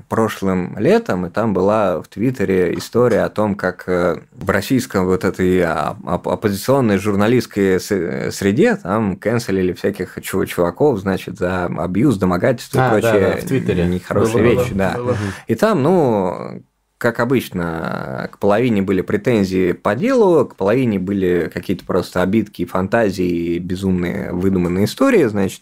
прошлым летом, и там была в Твиттере история о том, как э, в российском вот этой оппозиционной журналистской среде там канцелили всяких чуваков, значит, за абьюз, домогательство а, и прочие да, да, в Твиттере. нехорошие было, вещи. Было, да. Было. И там, ну, как обычно, к половине были претензии по делу, к половине были какие-то просто обидки, фантазии, безумные выдуманные истории, значит,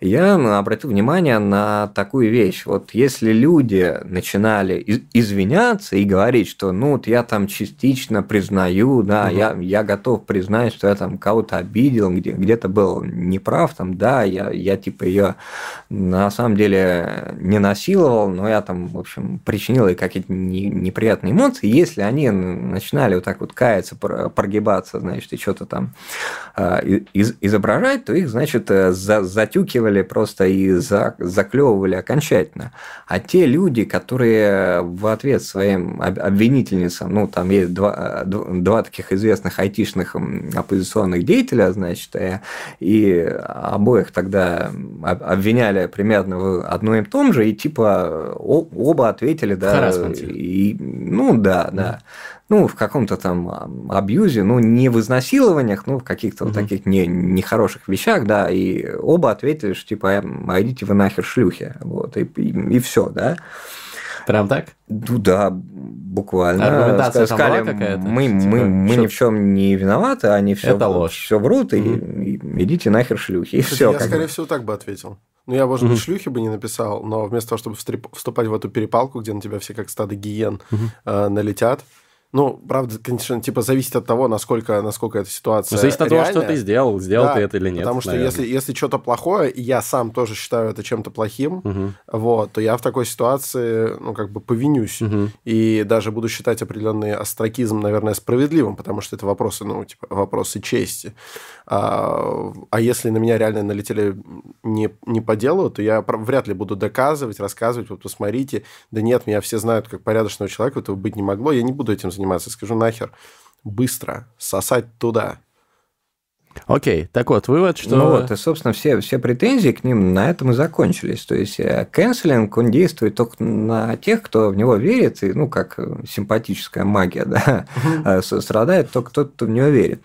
я обратил внимание на такую вещь. Вот если люди начинали извиняться и говорить, что ну вот я там частично признаю, да, угу. я, я готов признать, что я там кого-то обидел, где, где-то был неправ, там, да, я, я типа ее на самом деле не насиловал, но я там, в общем, причинил ей какие-то не неприятные эмоции, если они начинали вот так вот каяться, прогибаться, значит, и что-то там а, изображать, то их, значит, э, затюкивали просто и заклевывали окончательно. А те люди, которые в ответ своим обвинительницам, ну, там есть два, два таких известных айтишных оппозиционных деятеля, значит, э, и обоих тогда обвиняли примерно в одном и том же, и типа оба ответили, да, и ну да, да. Ну, в каком-то там абьюзе, ну, не в изнасилованиях, ну, в каких-то угу. вот таких не, нехороших вещах, да, и оба ответили, что типа, а идите вы нахер шлюхи, вот, и, и, и все, да. Прям так? Ну да, буквально. Аргументация Сказали, какая-то? Мы, типа, мы, мы что? ни в чем не виноваты, они все, Это ложь. все врут, и, и идите нахер шлюхи. И все, я, скорее бы. всего, так бы ответил. Ну, я, может быть, шлюхи бы не написал, но вместо того, чтобы вступать в эту перепалку, где на тебя все как стадо гиен э, налетят, ну, правда, конечно, типа зависит от того, насколько, насколько эта ситуация Зависит от реальная. того, что ты сделал, сделал да, ты это или нет. Потому что если, если что-то плохое, и я сам тоже считаю это чем-то плохим, угу. вот, то я в такой ситуации, ну, как бы повинюсь. Угу. И даже буду считать определенный астракизм, наверное, справедливым, потому что это вопросы, ну, типа, вопросы чести. А, а если на меня реально налетели не, не по делу, то я вряд ли буду доказывать, рассказывать, вот посмотрите, да нет, меня все знают как порядочного человека, этого быть не могло, я не буду этим заниматься. Скажу нахер, быстро сосать туда. Окей, okay. так вот, вывод, что... Ну вот, и, собственно, все, все претензии к ним на этом и закончились. То есть, канцелинг, он действует только на тех, кто в него верит, и, ну, как симпатическая магия, да, страдает только тот, кто в него верит.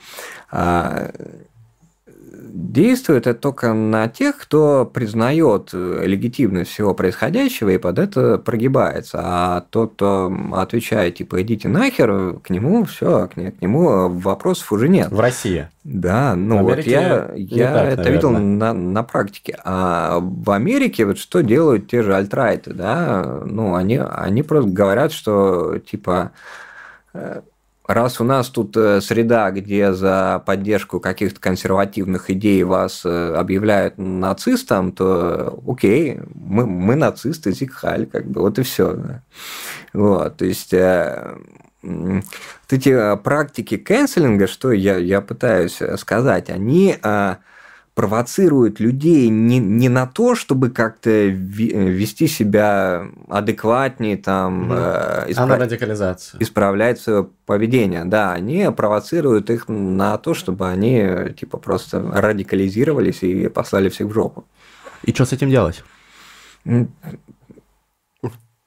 Действует это только на тех, кто признает э, легитимность всего происходящего и под это прогибается. А тот, кто отвечает, типа, идите нахер, к нему все, к нему вопросов уже нет. В России? Да, ну вот я, я так, это наверное. видел на, на практике. А в Америке вот что делают те же альтрайты, да, ну они, они просто говорят, что типа э, раз у нас тут э, среда, где за поддержку каких-то консервативных идей вас э, объявляют нацистом, то окей, мы, мы нацисты, зикхаль, как бы, вот и все. Вот, то есть э, вот эти практики канцелинга, что я, я пытаюсь сказать, они провоцирует людей не, не на то, чтобы как-то вести себя адекватнее, там, mm. исправ... а на радикализацию. исправлять свое поведение. Да, они провоцируют их на то, чтобы они типа просто радикализировались и послали всех в жопу. И что с этим делать?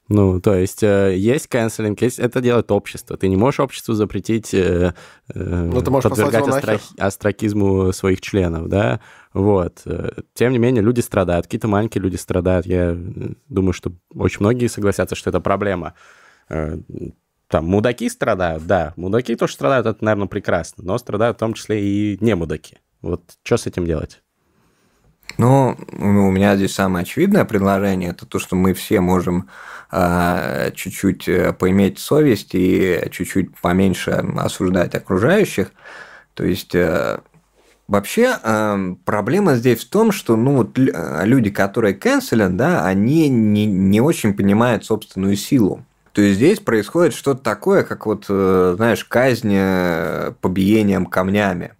Ну, то есть э, есть канцелинг, есть это делает общество. Ты не можешь обществу запретить э, э, ну, ты можешь подвергать астра... астракизму своих членов, да? Вот. Тем не менее, люди страдают, какие-то маленькие люди страдают. Я думаю, что очень многие согласятся, что это проблема. Там мудаки страдают, да, мудаки тоже страдают, это, наверное, прекрасно, но страдают в том числе и не мудаки. Вот что с этим делать? Ну, у меня здесь самое очевидное предложение, это то, что мы все можем чуть-чуть э, поиметь совесть и чуть-чуть поменьше осуждать окружающих. То есть, э, Вообще, э, проблема здесь в том, что ну, вот, люди, которые канцелят, да, они не, не очень понимают собственную силу. То есть здесь происходит что-то такое, как вот, э, знаешь, казнь э, побиением камнями.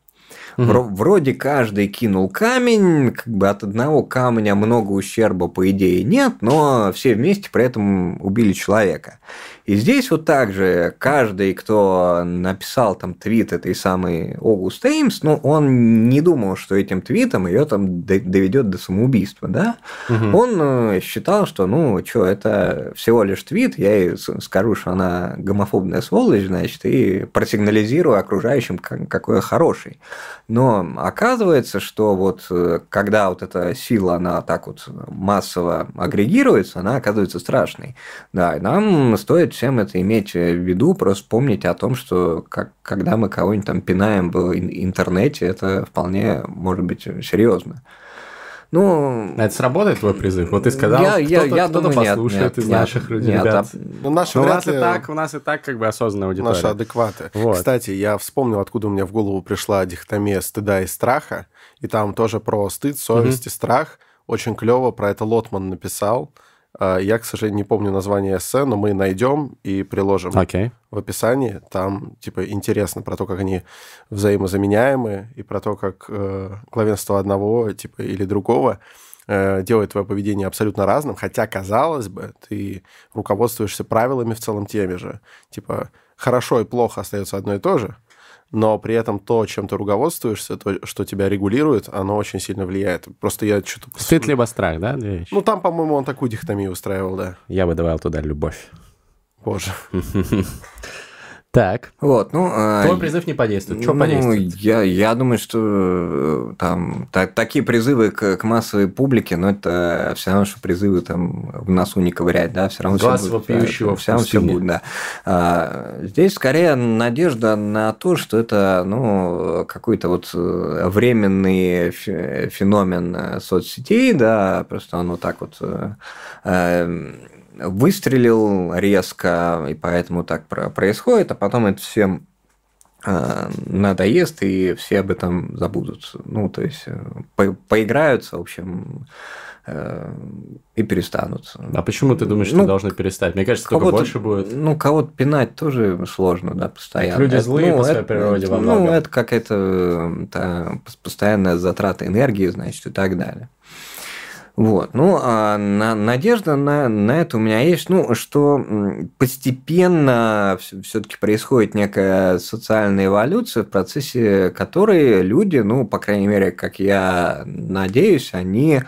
Угу. Вроде каждый кинул камень, как бы от одного камня много ущерба, по идее, нет, но все вместе при этом убили человека. И здесь вот так же каждый, кто написал там твит этой самой Огуст Эймс, ну, он не думал, что этим твитом ее там доведет до самоубийства, да? Угу. Он э, считал, что, ну, что, это всего лишь твит, я ей скажу, что она гомофобная сволочь, значит, и просигнализирую окружающим, какой я хороший. Но оказывается, что вот э, когда вот эта сила, она так вот массово агрегируется, она оказывается страшной. Да, и нам стоит всем это иметь в виду, просто помнить о том, что как, когда мы кого-нибудь там пинаем в интернете, это вполне может быть серьезно. Ну, это сработает твой призыв? Вот ты сказал, я, кто-то, я, я кто думаю, послушает нет, из нет, наших нет, ребят. Нет, ну, наши ну, у нас и так, у нас и так как бы осознанная аудитория. Наши адекваты. Вот. Кстати, я вспомнил, откуда у меня в голову пришла дихотомия стыда и страха, и там тоже про стыд, совесть mm-hmm. и страх. Очень клево про это Лотман написал. А, я, к сожалению, не помню название эссе, но мы найдем и приложим okay. в описании. Там, типа, интересно про то, как они взаимозаменяемы, и про то, как э, главенство одного, типа, или другого э, делает твое поведение абсолютно разным, хотя, казалось бы, ты руководствуешься правилами в целом теми же. Типа, хорошо и плохо остается одно и то же, но при этом то, чем ты руководствуешься, то, что тебя регулирует, оно очень сильно влияет. Просто я что-то... Стыд либо страх, да? Ну, там, по-моему, он такую дихотомию устраивал, да. Я бы добавил туда любовь. Боже. Так. Вот, ну... А, Твой призыв не подействует. Что ну, подействует? Я, я думаю, что э, там так, такие призывы к, к массовой публике, но это все равно, что призывы там в носу не ковырять, да, все равно Глаз все будет. вопиющего все равно все будет, да. А, здесь скорее надежда на то, что это, ну, какой-то вот э, временный феномен э, соцсетей, да, просто оно так вот выстрелил резко, и поэтому так происходит, а потом это всем э, надоест, и все об этом забудут. Ну, то есть, э, по поиграются, в общем, э, и перестанут. А почему ты думаешь, что ну, должны перестать? Мне кажется, только больше будет. Ну, кого-то пинать тоже сложно, да, постоянно. Люди это, злые ну, по своей это, природе во многом. Ну, это какая-то постоянная затрата энергии, значит, и так далее. Вот. Ну, а на, надежда на, на это у меня есть, ну, что постепенно все-таки происходит некая социальная эволюция, в процессе которой люди, ну, по крайней мере, как я надеюсь, они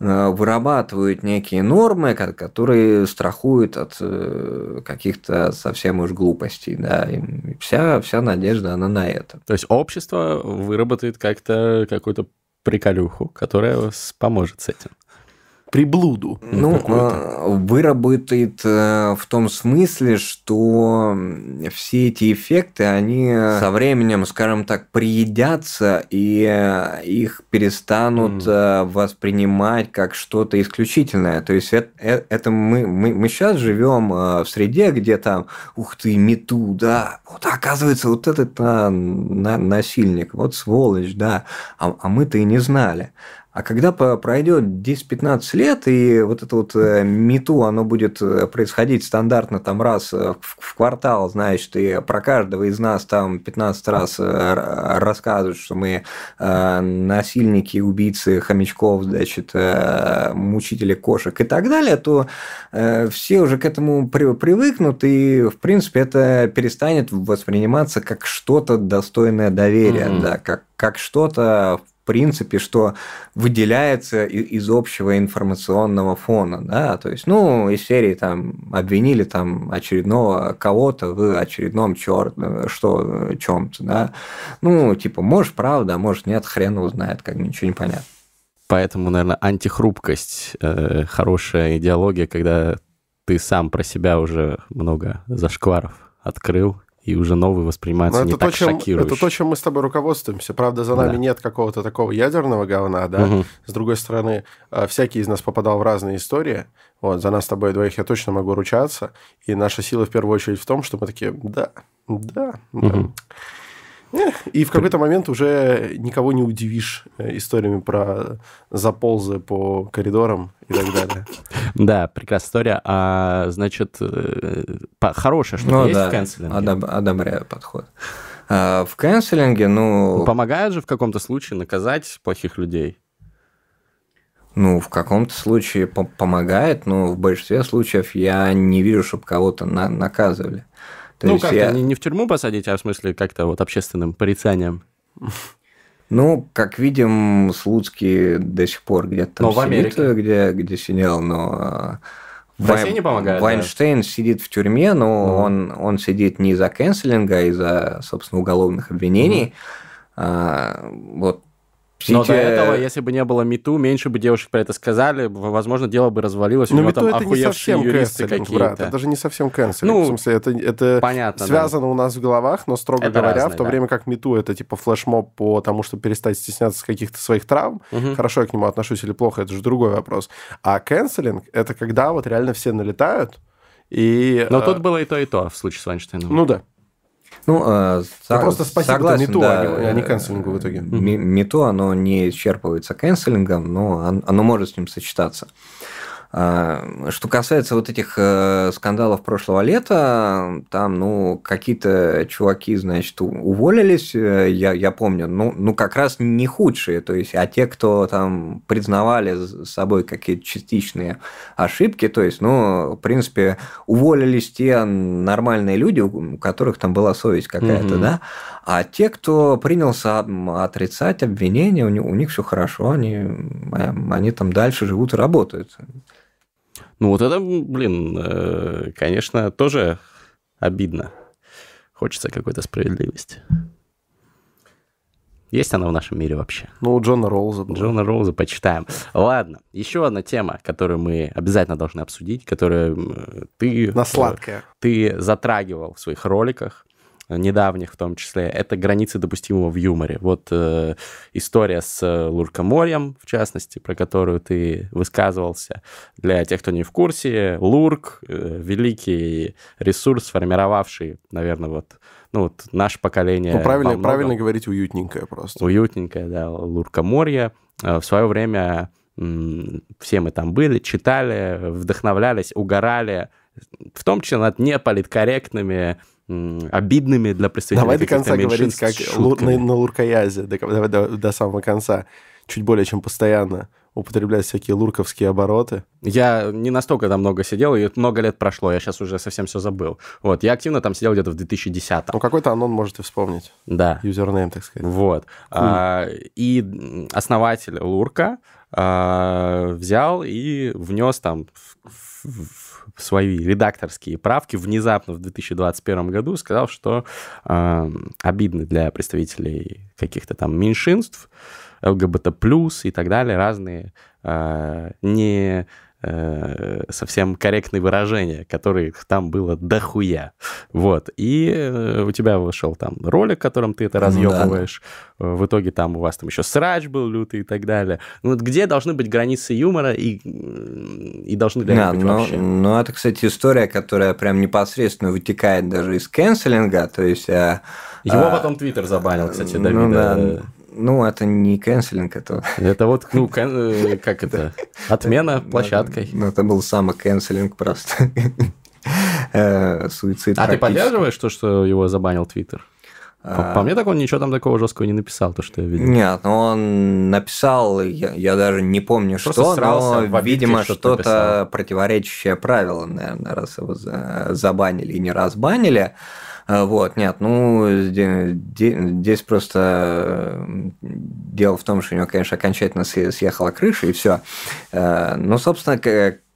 э, вырабатывают некие нормы, которые страхуют от э, каких-то совсем уж глупостей, да, и вся, вся надежда, она на это. То есть общество выработает как-то какую-то приколюху, которая поможет с этим приблуду. Ну, а, выработает э, в том смысле, что все эти эффекты, они со временем, скажем так, приедятся, и э, их перестанут mm. воспринимать как что-то исключительное. То есть это, это мы, мы, мы сейчас живем в среде, где там, ух ты, мету, да, вот оказывается, вот этот на, на, насильник, вот сволочь, да, а, а мы-то и не знали. А когда пройдет 10-15 лет, и вот это вот э, мету, оно будет э, происходить стандартно там раз э, в квартал, значит, и про каждого из нас там 15 раз рассказывают, что мы насильники, убийцы хомячков, значит, мучители кошек и так далее, то все уже к этому привыкнут, и, в принципе, это перестанет восприниматься как что-то достойное доверия, mm-hmm. да, как, как что-то, принципе, что выделяется из общего информационного фона, да, то есть, ну, из серии там обвинили там очередного кого-то в очередном черт, что чем-то, да, ну, типа, может, правда, а может, нет, хрен узнает, как ничего не понятно. Поэтому, наверное, антихрупкость, э, хорошая идеология, когда ты сам про себя уже много зашкваров открыл и уже новый воспринимается не это так то, чем, шокирующе. Это то, чем мы с тобой руководствуемся. Правда, за нами да. нет какого-то такого ядерного говна, да. Угу. С другой стороны, э, всякий из нас попадал в разные истории. Вот, за нас с тобой двоих я точно могу ручаться. И наша сила в первую очередь в том, что мы такие, да, да, угу. да. И в какой-то момент уже никого не удивишь э, историями про заползы по коридорам и так далее. Да, прекрасная история. А, значит, э, хорошее, что ну, есть да, в канцелинге? Одоб, одобряю подход. А, в канцелинге, ну... Помогает же в каком-то случае наказать плохих людей? Ну, в каком-то случае помогает, но в большинстве случаев я не вижу, чтобы кого-то на наказывали. То ну, как-то я... не, не в тюрьму посадить, а в смысле как-то вот общественным порицанием. Ну, как видим, Слуцкий до сих пор где-то там но в сидит, Америке. где, где сидел, но... В Вай... России не помогает, Вайнштейн да? сидит в тюрьме, но mm. он, он сидит не из-за канцелинга, а из-за, собственно, уголовных обвинений. Mm. А, вот Но до этого, если бы не было МИТУ, меньше бы девушек про это сказали, возможно, дело бы развалилось. Но МИТУ это не совсем кэнселинг, брат. Это же не совсем кэнселинг. Ну, в смысле, это, это понятно, связано да. у нас в головах, но, строго это говоря, разные, в то да. время как МИТУ это типа флешмоб по тому, чтобы перестать стесняться каких-то своих травм, угу. хорошо я к нему отношусь или плохо, это же другой вопрос. А кэнселинг — это когда вот реально все налетают, и... Но э... тут было и то, и то в случае с Вайнштейном. Ну да. Ну, э, со- просто спасибо согласен, мету, да, а не канцелингу в итоге. Мету, оно не исчерпывается канцелингом, но оно может с ним сочетаться. А, что касается вот этих э, скандалов прошлого лета, там, ну, какие-то чуваки, значит, уволились, э, я, я помню, ну, ну, как раз не худшие, то есть, а те, кто там признавали с собой какие-то частичные ошибки, то есть, ну, в принципе, уволились те нормальные люди, у которых там была совесть какая-то, mm-hmm. да, а те, кто принялся отрицать обвинения, у них, у них все хорошо, они, они там дальше живут и работают. Ну вот это, блин, э, конечно, тоже обидно. Хочется какой-то справедливости. Есть она в нашем мире вообще? Ну, у Джона Роуза была. Джона Роуза почитаем. Ладно, еще одна тема, которую мы обязательно должны обсудить, которую ты... На сладкое. Ты затрагивал в своих роликах недавних в том числе, это границы допустимого в юморе. Вот э, история с э, Луркоморьем, в частности, про которую ты высказывался. Для тех, кто не в курсе, Лурк э, — великий ресурс, сформировавший, наверное, вот ну, вот наше поколение... Ну, правильно, правильно говорить уютненькое просто. Уютненькое, да, Луркоморье. Э, в свое время все мы там были, читали, вдохновлялись, угорали, в том числе над неполиткорректными обидными для представителей Давай до конца говорить, как на, на Луркаязе, до, до, до, до самого конца, чуть более чем постоянно употреблять всякие лурковские обороты. Я не настолько там много сидел, и много лет прошло, я сейчас уже совсем все забыл. Вот, я активно там сидел где-то в 2010 Ну, какой-то анон можете вспомнить. Да. Юзернейм, так сказать. Вот. Cool. А, и основатель Лурка а, взял и внес там в, в, свои редакторские правки внезапно в 2021 году сказал, что э, обидно для представителей каких-то там меньшинств, ЛГБТ+, и так далее, разные э, не Э, совсем корректные выражения, которых там было дохуя. Вот. И э, у тебя вышел там ролик, которым ты это разъебываешь. Да. В итоге там у вас там еще срач был лютый и так далее. Ну вот где должны быть границы юмора и, и должны ли да, они быть но, вообще? Ну, это, кстати, история, которая прям непосредственно вытекает даже из канцелинга, то есть... А, Его а, потом Твиттер забанил, кстати, ну Давида. Ну, да. Ну, это не кэнселинг, это... Это вот, ну, э, как это? Отмена площадкой. Ну, это был самокэнселинг просто. Э, суицид А ты поддерживаешь то, что его забанил Твиттер? По, по мне так он ничего там такого жесткого не написал, то, что я видел. Нет, ну он написал, я, я даже не помню, Просто что, но, видимо, что-то противоречащее правилам, наверное, раз его забанили и не разбанили. А, вот, нет, ну, здесь просто дело в том, что у него, конечно, окончательно съехала крыша, и все. Э, ну, собственно,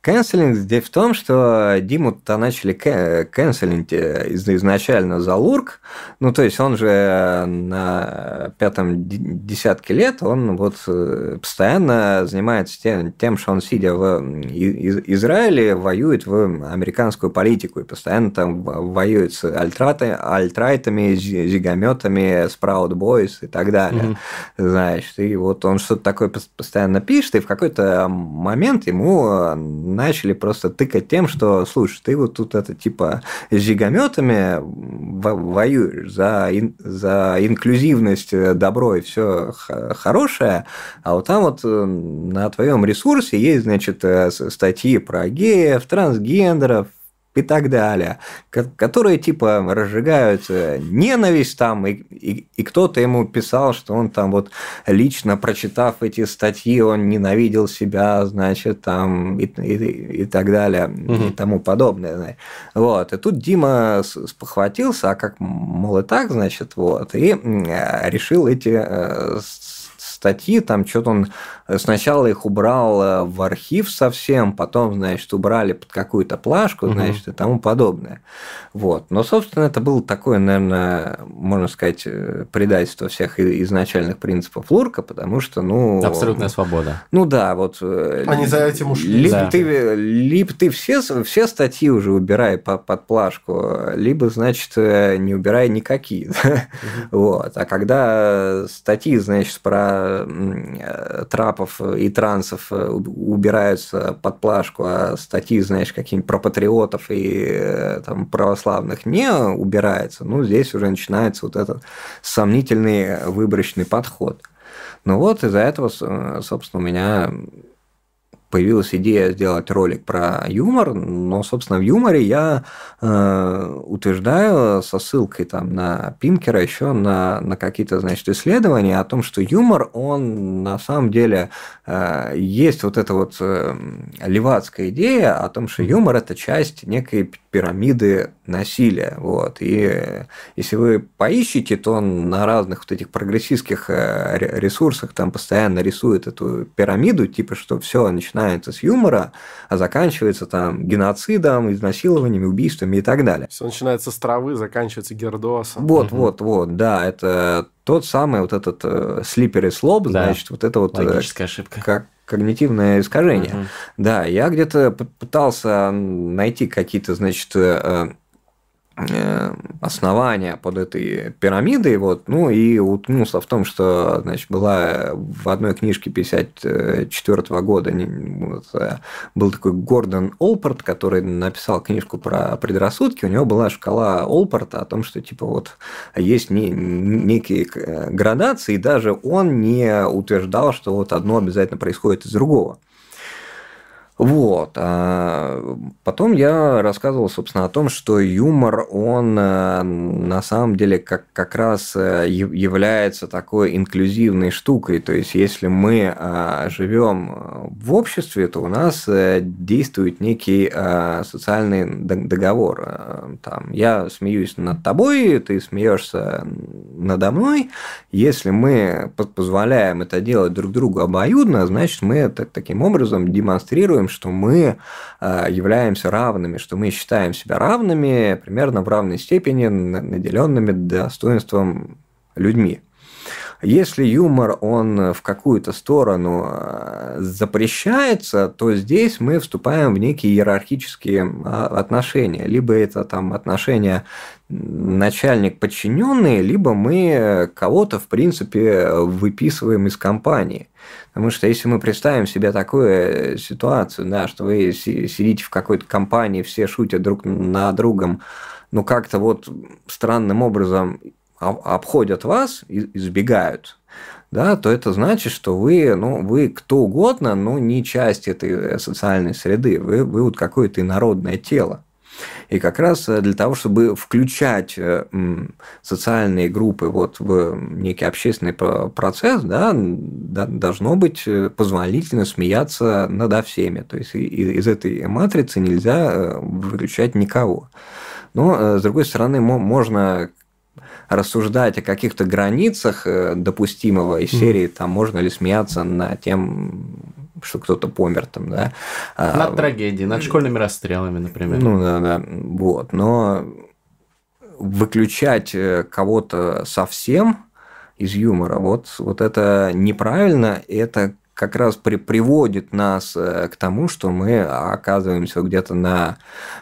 Кэнселинг здесь в том, что Диму-то начали кэнселить изначально за лурк. Ну, то есть он же на пятом десятке лет, он вот э, постоянно занимается тем, тем что он, сидя в Израиле, воюет в американскую политику и постоянно там воюет с альтраты, альтрайтами, зигометами, спраут бойс и так далее. Mm-hmm. Знаешь, и вот он что-то такое постоянно пишет, и в какой-то момент ему начали просто тыкать тем, что, слушай, ты вот тут это типа с жигометами воюешь за, ин, за инклюзивность, э, добро и все хорошее, а вот там вот э, на твоем ресурсе есть, значит, э, статьи про геев, трансгендеров, и так далее, которые типа разжигают ненависть там, и, и, и кто-то ему писал, что он там вот лично прочитав эти статьи, он ненавидел себя, значит, там и, и, и так далее, угу. и тому подобное. Вот. И тут Дима спохватился, а как, мол, и так, значит, вот, и решил эти э, статьи, там что-то он э, сначала их убрал э, в архив совсем, потом, значит, убрали под какую-то плашку, значит, угу. и тому подобное. Вот. Но, собственно, это было такое, наверное, можно сказать, э, предательство всех изначальных принципов Лурка, потому что, ну... Абсолютная свобода. Ну да, вот... Они за этим ушли. Либо, да. ты, либо ты все, все статьи уже убирай под, под плашку, либо, значит, не убирай никакие. Угу. Вот. А когда статьи, значит, про трапов и трансов э, убираются под плашку, а статьи, знаешь, какие-нибудь про патриотов и э, там, православных не убирается, ну, здесь уже начинается вот этот сомнительный выборочный подход. Ну вот из-за этого, собственно, у меня появилась идея сделать ролик про юмор, но, собственно, в юморе я э, утверждаю со ссылкой там на Пинкера еще на, на какие-то, значит, исследования о том, что юмор, он на самом деле э, есть вот эта вот э, левацкая идея о том, что юмор – это часть некой пирамиды насилия. Вот. И если вы поищете, то он на разных вот этих прогрессистских э, ресурсах там постоянно рисует эту пирамиду, типа, что все начинается с юмора, а заканчивается там геноцидом, изнасилованиями, убийствами и так далее. Все начинается с травы, заканчивается гердосом. Вот, угу. вот, вот, да, это тот самый вот этот э, slippery slope, да. значит, вот это вот... Э, Логическая ошибка. Как, когнитивное искажение. Угу. Да, я где-то пытался найти какие-то, значит, э, основания под этой пирамидой, вот, ну и уткнулся в том, что, значит, была в одной книжке 54 года вот, э, был такой Гордон Олпорт, который написал книжку про предрассудки, у него была шкала Олпорта о том, что, типа, вот, есть не, некие градации, и даже он не утверждал, что вот одно обязательно происходит из другого. Вот. А потом я рассказывал, собственно, о том, что юмор, он э, на самом деле как, как раз э, является такой инклюзивной штукой. То есть, если мы а, живем в обществе, то у нас э, действует некий социальный договор. Там, я смеюсь над тобой, ты смеешься надо мной. Если мы позволяем это делать друг другу обоюдно, значит, мы это таким образом демонстрируем демонстрируем, что мы э, являемся равными, что мы считаем себя равными, примерно в равной степени наделенными достоинством людьми. Если юмор, он в какую-то сторону э, запрещается, то здесь мы вступаем в некие иерархические а, отношения. Либо это там отношения начальник-подчиненный, либо мы кого-то, в принципе, выписываем из компании. Потому что если мы представим себе такую э, ситуацию, да, что вы сидите в какой-то компании, все шутят друг на другом, ну как-то вот странным образом обходят вас и избегают, да, то это значит, что вы, ну, вы кто угодно, но не часть этой э, социальной среды, вы, вы вот какое-то инородное тело. И как раз э, для того, чтобы включать э, социальные группы вот в некий общественный процесс, да, должно быть позволительно смеяться над всеми. То есть из этой матрицы нельзя выключать никого. Но, с другой стороны, можно рассуждать о каких-то границах допустимого из серии, там можно ли смеяться над тем, что кто-то помер там, да. А, над трагедией, над школьными расстрелами, например. Ну да, да, вот. Но выключать э, кого-то совсем из юмора, вот, вот это неправильно, это как раз при, приводит нас э, к тому, что мы оказываемся где-то на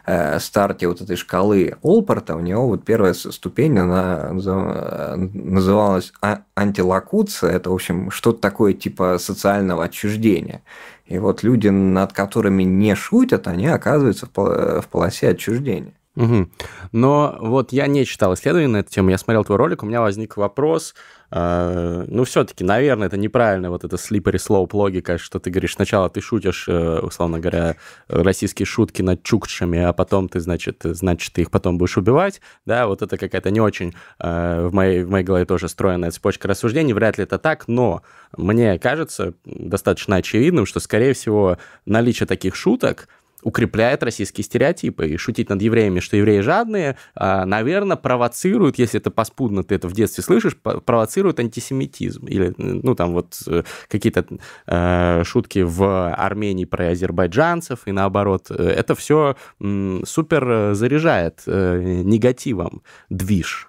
э, старте вот этой шкалы Олпорта. У него вот первая ступень, она называлась а, антилокуция. Это, в общем, что-то такое типа социального отчуждения. И вот люди, над которыми не шутят, они оказываются в полосе отчуждения. Угу. Но вот я не читал исследований на эту тему, я смотрел твой ролик, у меня возник вопрос, э, ну, все-таки, наверное, это неправильно, вот это slippery slope логика, что ты говоришь, сначала ты шутишь, э, условно говоря, российские шутки над чукчами, а потом ты, значит, значит, ты их потом будешь убивать, да, вот это какая-то не очень э, в, моей, в моей голове тоже стройная цепочка рассуждений, вряд ли это так, но мне кажется достаточно очевидным, что, скорее всего, наличие таких шуток – укрепляет российские стереотипы. И шутить над евреями, что евреи жадные, а, наверное, провоцирует, если это поспудно, ты это в детстве слышишь, провоцирует антисемитизм. Или, ну, там вот э, какие-то э, шутки в Армении про азербайджанцев и наоборот. Это все супер заряжает э, негативом движ.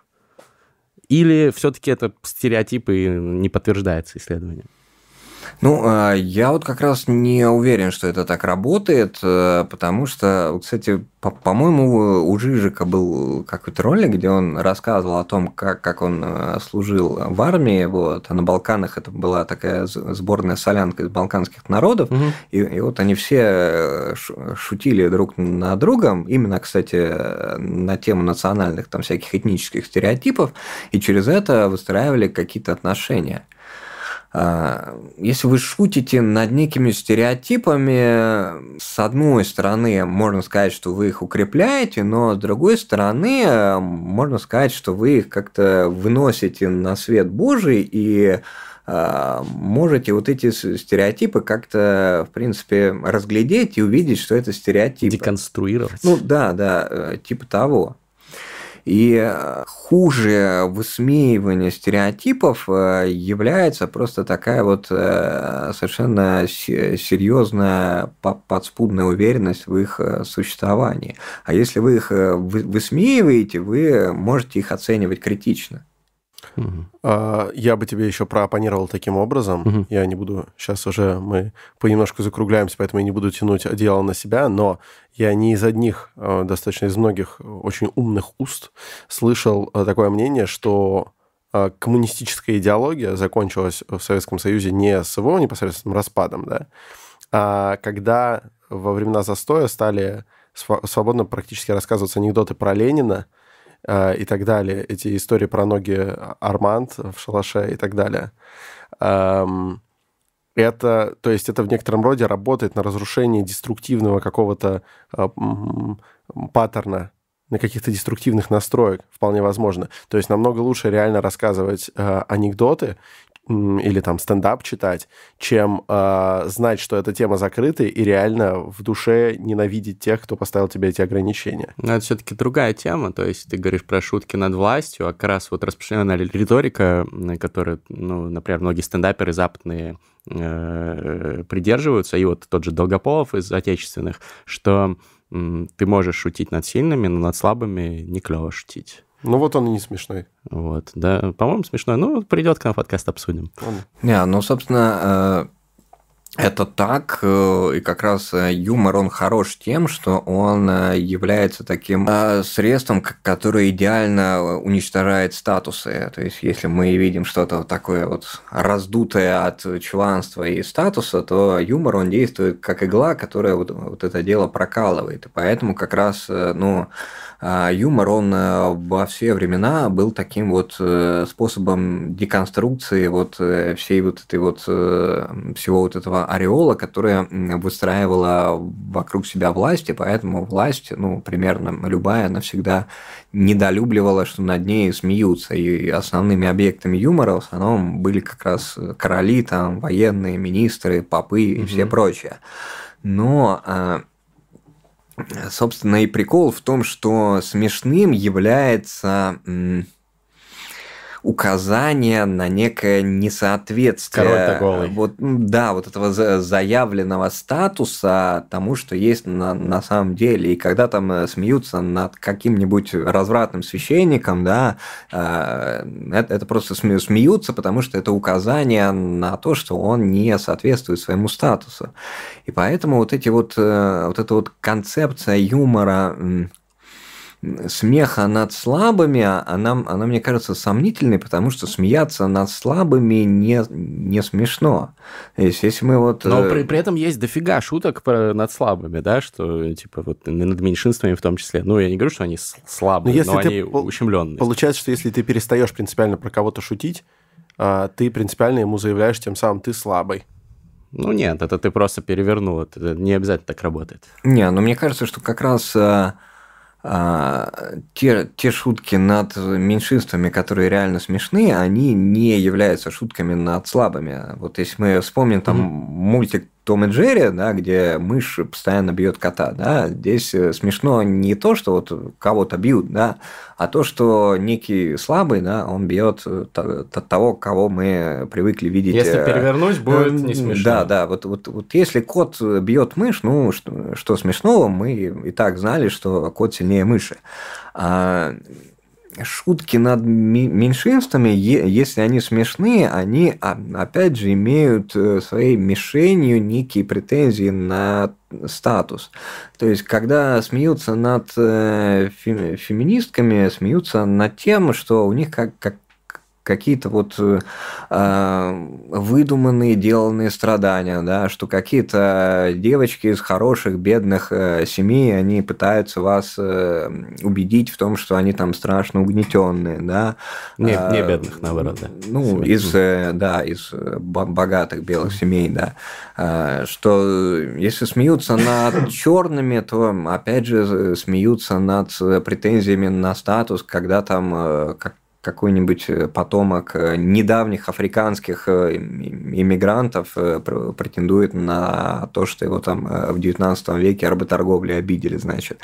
Или все-таки это стереотипы не подтверждается исследованием? Ну, а, я вот как раз не уверен, что это так работает, э, потому что, кстати, по-моему, у Жижика был какой-то ролик, где он рассказывал о том, как, как он э, служил в армии, вот, а на Балканах это была такая сборная солянка из балканских народов, угу. и, и вот они все э, шутили друг над другом, именно, кстати, на тему национальных там всяких этнических стереотипов, и через это выстраивали какие-то отношения. А, если вы шутите над некими стереотипами, с одной стороны, можно сказать, что вы их укрепляете, но с другой стороны, можно сказать, что вы их как-то выносите на свет Божий и а, можете вот эти стереотипы как-то, в принципе, разглядеть и увидеть, что это стереотипы. Деконструировать. Ну да, да, э, типа того. И э, хуже высмеивания стереотипов э, является просто такая вот э, совершенно серьезная подспудная уверенность в их существовании. А если вы их высмеиваете, вы можете их оценивать критично. Угу. Я бы тебе еще проопонировал таким образом. Угу. Я не буду... Сейчас уже мы понемножку закругляемся, поэтому я не буду тянуть одеяло на себя, но я не из одних, а, достаточно из многих очень умных уст слышал а, такое мнение, что коммунистическая идеология закончилась в Советском Союзе не с его непосредственным распадом, да, а когда во времена застоя стали свободно практически рассказываться анекдоты про Ленина, э, и так далее. Эти истории про ноги Арманд в шалаше и так далее. Эм, это, то есть это в некотором роде работает на разрушение деструктивного какого-то э, паттерна, на каких-то деструктивных настроек, вполне возможно. То есть намного лучше реально рассказывать э, анекдоты, или там стендап читать, чем э, знать, что эта тема закрыта, и реально в душе ненавидеть тех, кто поставил тебе эти ограничения. Но это все-таки другая тема, то есть ты говоришь про шутки над властью, а как раз вот распространенная риторика, которая, ну, например, многие стендаперы западные э, придерживаются, и вот тот же Долгополов из отечественных, что э, ты можешь шутить над сильными, но над слабыми не клево шутить. Ну вот он и не смешной. Вот, да, по-моему, смешной. Ну, придет к нам подкаст, обсудим. Не, ну, собственно, э, это так, э, и как раз э, юмор, он хорош тем, что он является таким средством, которое идеально уничтожает статусы. То есть, если мы видим что-то такое вот раздутое от чванства и статуса, то юмор, он действует как игла, которая вот, вот это дело прокалывает. И поэтому как раз, ну, юмор, он э, во все времена был таким вот э, способом деконструкции вот э, всей вот этой вот всего вот этого ореола, которое выстраивала вокруг себя власть, и поэтому власть, ну, примерно любая, она всегда недолюбливала, что над ней смеются, и основными объектами юмора в основном были как раз короли, там, военные, министры, попы и угу. все прочее. Но а, Собственно, и прикол в том, что смешным является указание на некое несоответствие. Король-то голый. Вот, да, вот этого заявленного статуса тому, что есть на, на самом деле. И когда там э, смеются над каким-нибудь развратным священником, да, э, это, это просто смеются, потому что это указание на то, что он не соответствует своему статусу. И поэтому вот эти вот, э, вот эта вот концепция юмора смеха над слабыми, она, она, мне кажется, сомнительной, потому что смеяться над слабыми не, не смешно. Есть, если мы вот... Но при, при этом есть дофига шуток про, над слабыми, да, что, типа, вот над меньшинствами в том числе. Ну, я не говорю, что они слабые, но, если но они ущемленные. Получается, что если ты перестаешь принципиально про кого-то шутить, а, ты принципиально ему заявляешь тем самым, ты слабый. Ну нет, это ты просто перевернул, это не обязательно так работает. Не, но мне кажется, что как раз а, те, те шутки над меньшинствами, которые реально смешные, они не являются шутками над слабыми. Вот если мы вспомним там mm-hmm. мультик том и Джерри, да, где мышь постоянно бьет кота, да, здесь э, смешно не то, что вот кого-то бьют, да, а то, что некий слабый, да, он бьет э, того, кого мы привыкли видеть. Если э, перевернуть, будет не смешно. Да, да, вот, вот, вот если кот бьет мышь, ну, что, что смешного, мы и так знали, что кот сильнее мыши. А шутки над меньшинствами, если они смешные, они, а, опять же, имеют э, своей мишенью некие претензии на статус. То есть, когда смеются над э, феминистками, смеются над тем, что у них как, как какие-то вот э, выдуманные, деланные страдания, да, что какие-то девочки из хороших, бедных э, семей, они пытаются вас э, убедить в том, что они там страшно угнетенные, да. Не, не а, бедных, наоборот, да. Ну, Семей. из, э, да, из богатых белых семей, да. Э, что если смеются над черными, то, опять же, смеются над претензиями на статус, когда там э, как какой-нибудь э, потомок э, недавних африканских э, иммигрантов претендует на то, что его там в 19 веке работорговли обидели, значит.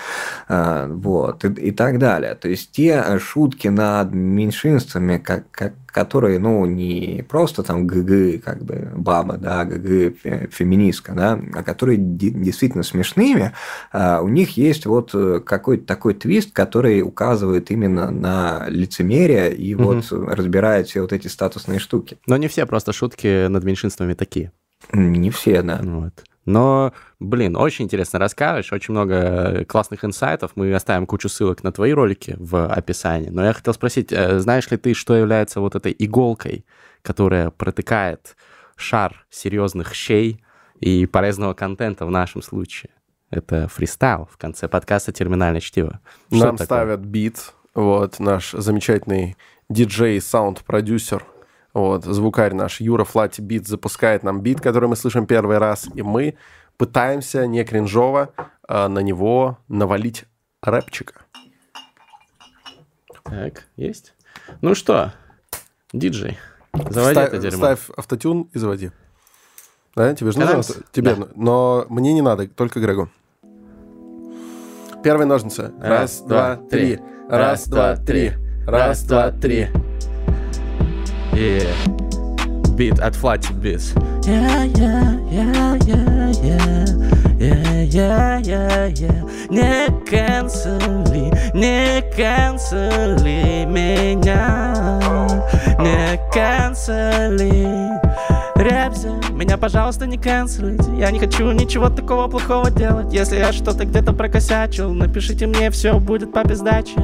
Вот. И, и так далее. То есть те шутки над меньшинствами, как, как, которые, ну, не просто там ГГ, как бы баба, да, ГГ феминистка, да, а которые действительно смешными, а, у них есть вот э, какой-то такой твист, который указывает именно на лицемерие и угу. вот разбирает все вот эти статусные штуки. Но не все просто шутки над меньшинствами такие. Не все, да. Вот. Но, блин, очень интересно рассказываешь, очень много классных инсайтов. Мы оставим кучу ссылок на твои ролики в описании. Но я хотел спросить, э, знаешь ли ты, что является вот этой иголкой, которая протыкает шар серьезных щей и полезного контента в нашем случае? Это фристайл в конце подкаста «Терминальное чтиво». Что Нам ставят бит, вот, наш замечательный диджей, саунд-продюсер – вот, звукарь наш Юра Флати Бит запускает нам бит, который мы слышим первый раз, и мы пытаемся не кринжово а на него навалить рэпчика. Так, есть. Ну что, диджей, заводи ставь, это дерьмо. Ставь автотюн и заводи. Да, тебе же нужно? Тебе, да. но мне не надо, только Грегу. Первые ножницы. Раз, Раз два, три. Раз, два, три. Раз, два, три. Beat от yeah, yeah. Не канцели, не канцели меня. Не канцели. Рябзя, меня, пожалуйста, не канцелите Я не хочу ничего такого плохого делать Если я что-то где-то прокосячил Напишите мне, все будет по бездаче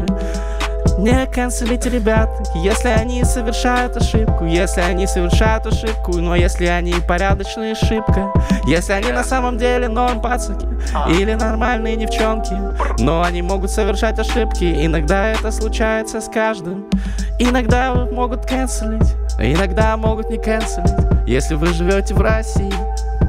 не канцелите ребят, если они совершают ошибку. Если они совершают ошибку, но если они порядочная ошибка Если они на самом деле норм пацаки Или нормальные девчонки Но они могут совершать ошибки. Иногда это случается с каждым. Иногда могут канцелить Иногда могут не канцелить. Если вы живете в России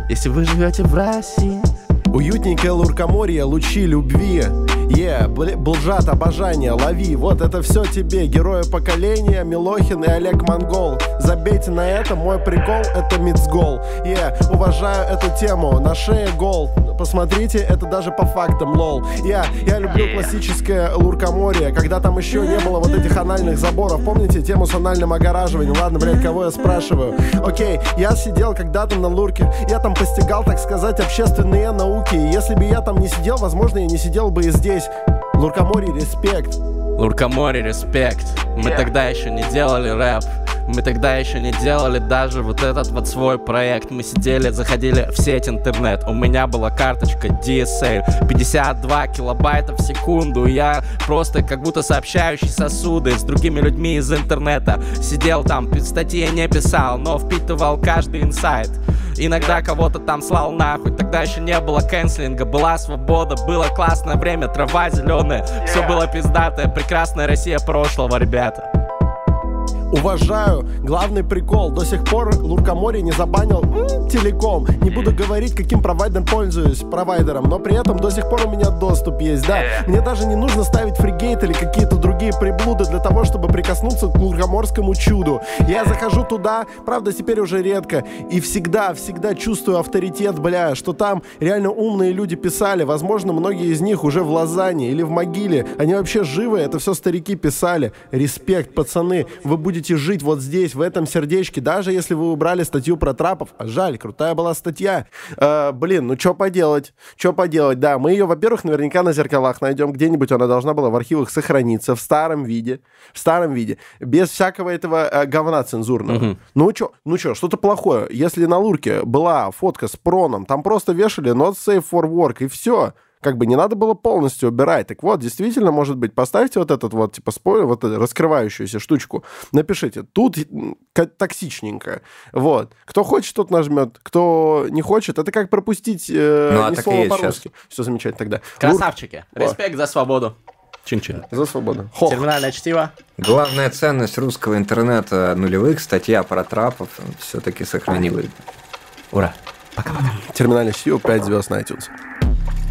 Если вы живете в России. Уютненькое луркоморье, лучи любви yeah, Блжат, обожание, лови. Вот это все тебе, герои поколения Милохин и Олег Монгол. Забейте на это, мой прикол Это мицгол. Е, yeah, уважаю эту тему На шее гол. Посмотрите, это даже по фактам, лол. Я, я люблю классическое луркоморье Когда там еще не было вот этих анальных заборов. Помните тему с анальным огораживанием? Ладно, блядь, кого я спрашиваю? Окей, я сидел когда-то на лурке. Я там постигал, так сказать, общественные науки. Если бы я там не сидел, возможно, я не сидел бы и здесь здесь. Луркоморье, респект. Луркоморье, респект. Мы yeah. тогда еще не делали рэп. Мы тогда еще не делали даже вот этот вот свой проект Мы сидели, заходили в сеть интернет У меня была карточка DSL 52 килобайта в секунду Я просто как будто сообщающий сосуды С другими людьми из интернета Сидел там, статьи не писал Но впитывал каждый инсайт Иногда кого-то там слал нахуй Тогда еще не было кэнслинга Была свобода, было классное время Трава зеленая, все было пиздатое Прекрасная Россия прошлого, ребята Уважаю. Главный прикол. До сих пор Луркомори не забанил м, телеком. Не буду говорить, каким провайдером пользуюсь, провайдером, но при этом до сих пор у меня доступ есть, да. Мне даже не нужно ставить фригейт или какие-то другие приблуды для того, чтобы прикоснуться к луркоморскому чуду. Я захожу туда, правда, теперь уже редко, и всегда, всегда чувствую авторитет, бля, что там реально умные люди писали. Возможно, многие из них уже в Лозанне или в могиле. Они вообще живы, это все старики писали. Респект, пацаны, вы будете будете жить вот здесь, в этом сердечке, даже если вы убрали статью про трапов. А жаль, крутая была статья. Э, блин, ну что поделать? Что поделать? Да, мы ее, во-первых, наверняка на зеркалах найдем где-нибудь. Она должна была в архивах сохраниться в старом виде. В старом виде. Без всякого этого э, говна цензурного. Угу. Ну что, ну что, что-то плохое. Если на Лурке была фотка с проном, там просто вешали not safe for work, и все как бы не надо было полностью убирать. Так вот, действительно, может быть, поставьте вот этот вот, типа, спойлер, вот эту раскрывающуюся штучку, напишите, тут токсичненько. Вот. Кто хочет, тот нажмет. Кто не хочет, это как пропустить э, ну, а ни слова по-русски. Все замечательно тогда. Красавчики. Лур... Респект за свободу. Чин-чин. За свободу. Хох. Терминальное чтиво. Главная ценность русского интернета нулевых, статья про трапов, все-таки сохранилась. Ура. Пока-пока. Терминальное чтиво, 5 звезд на iTunes.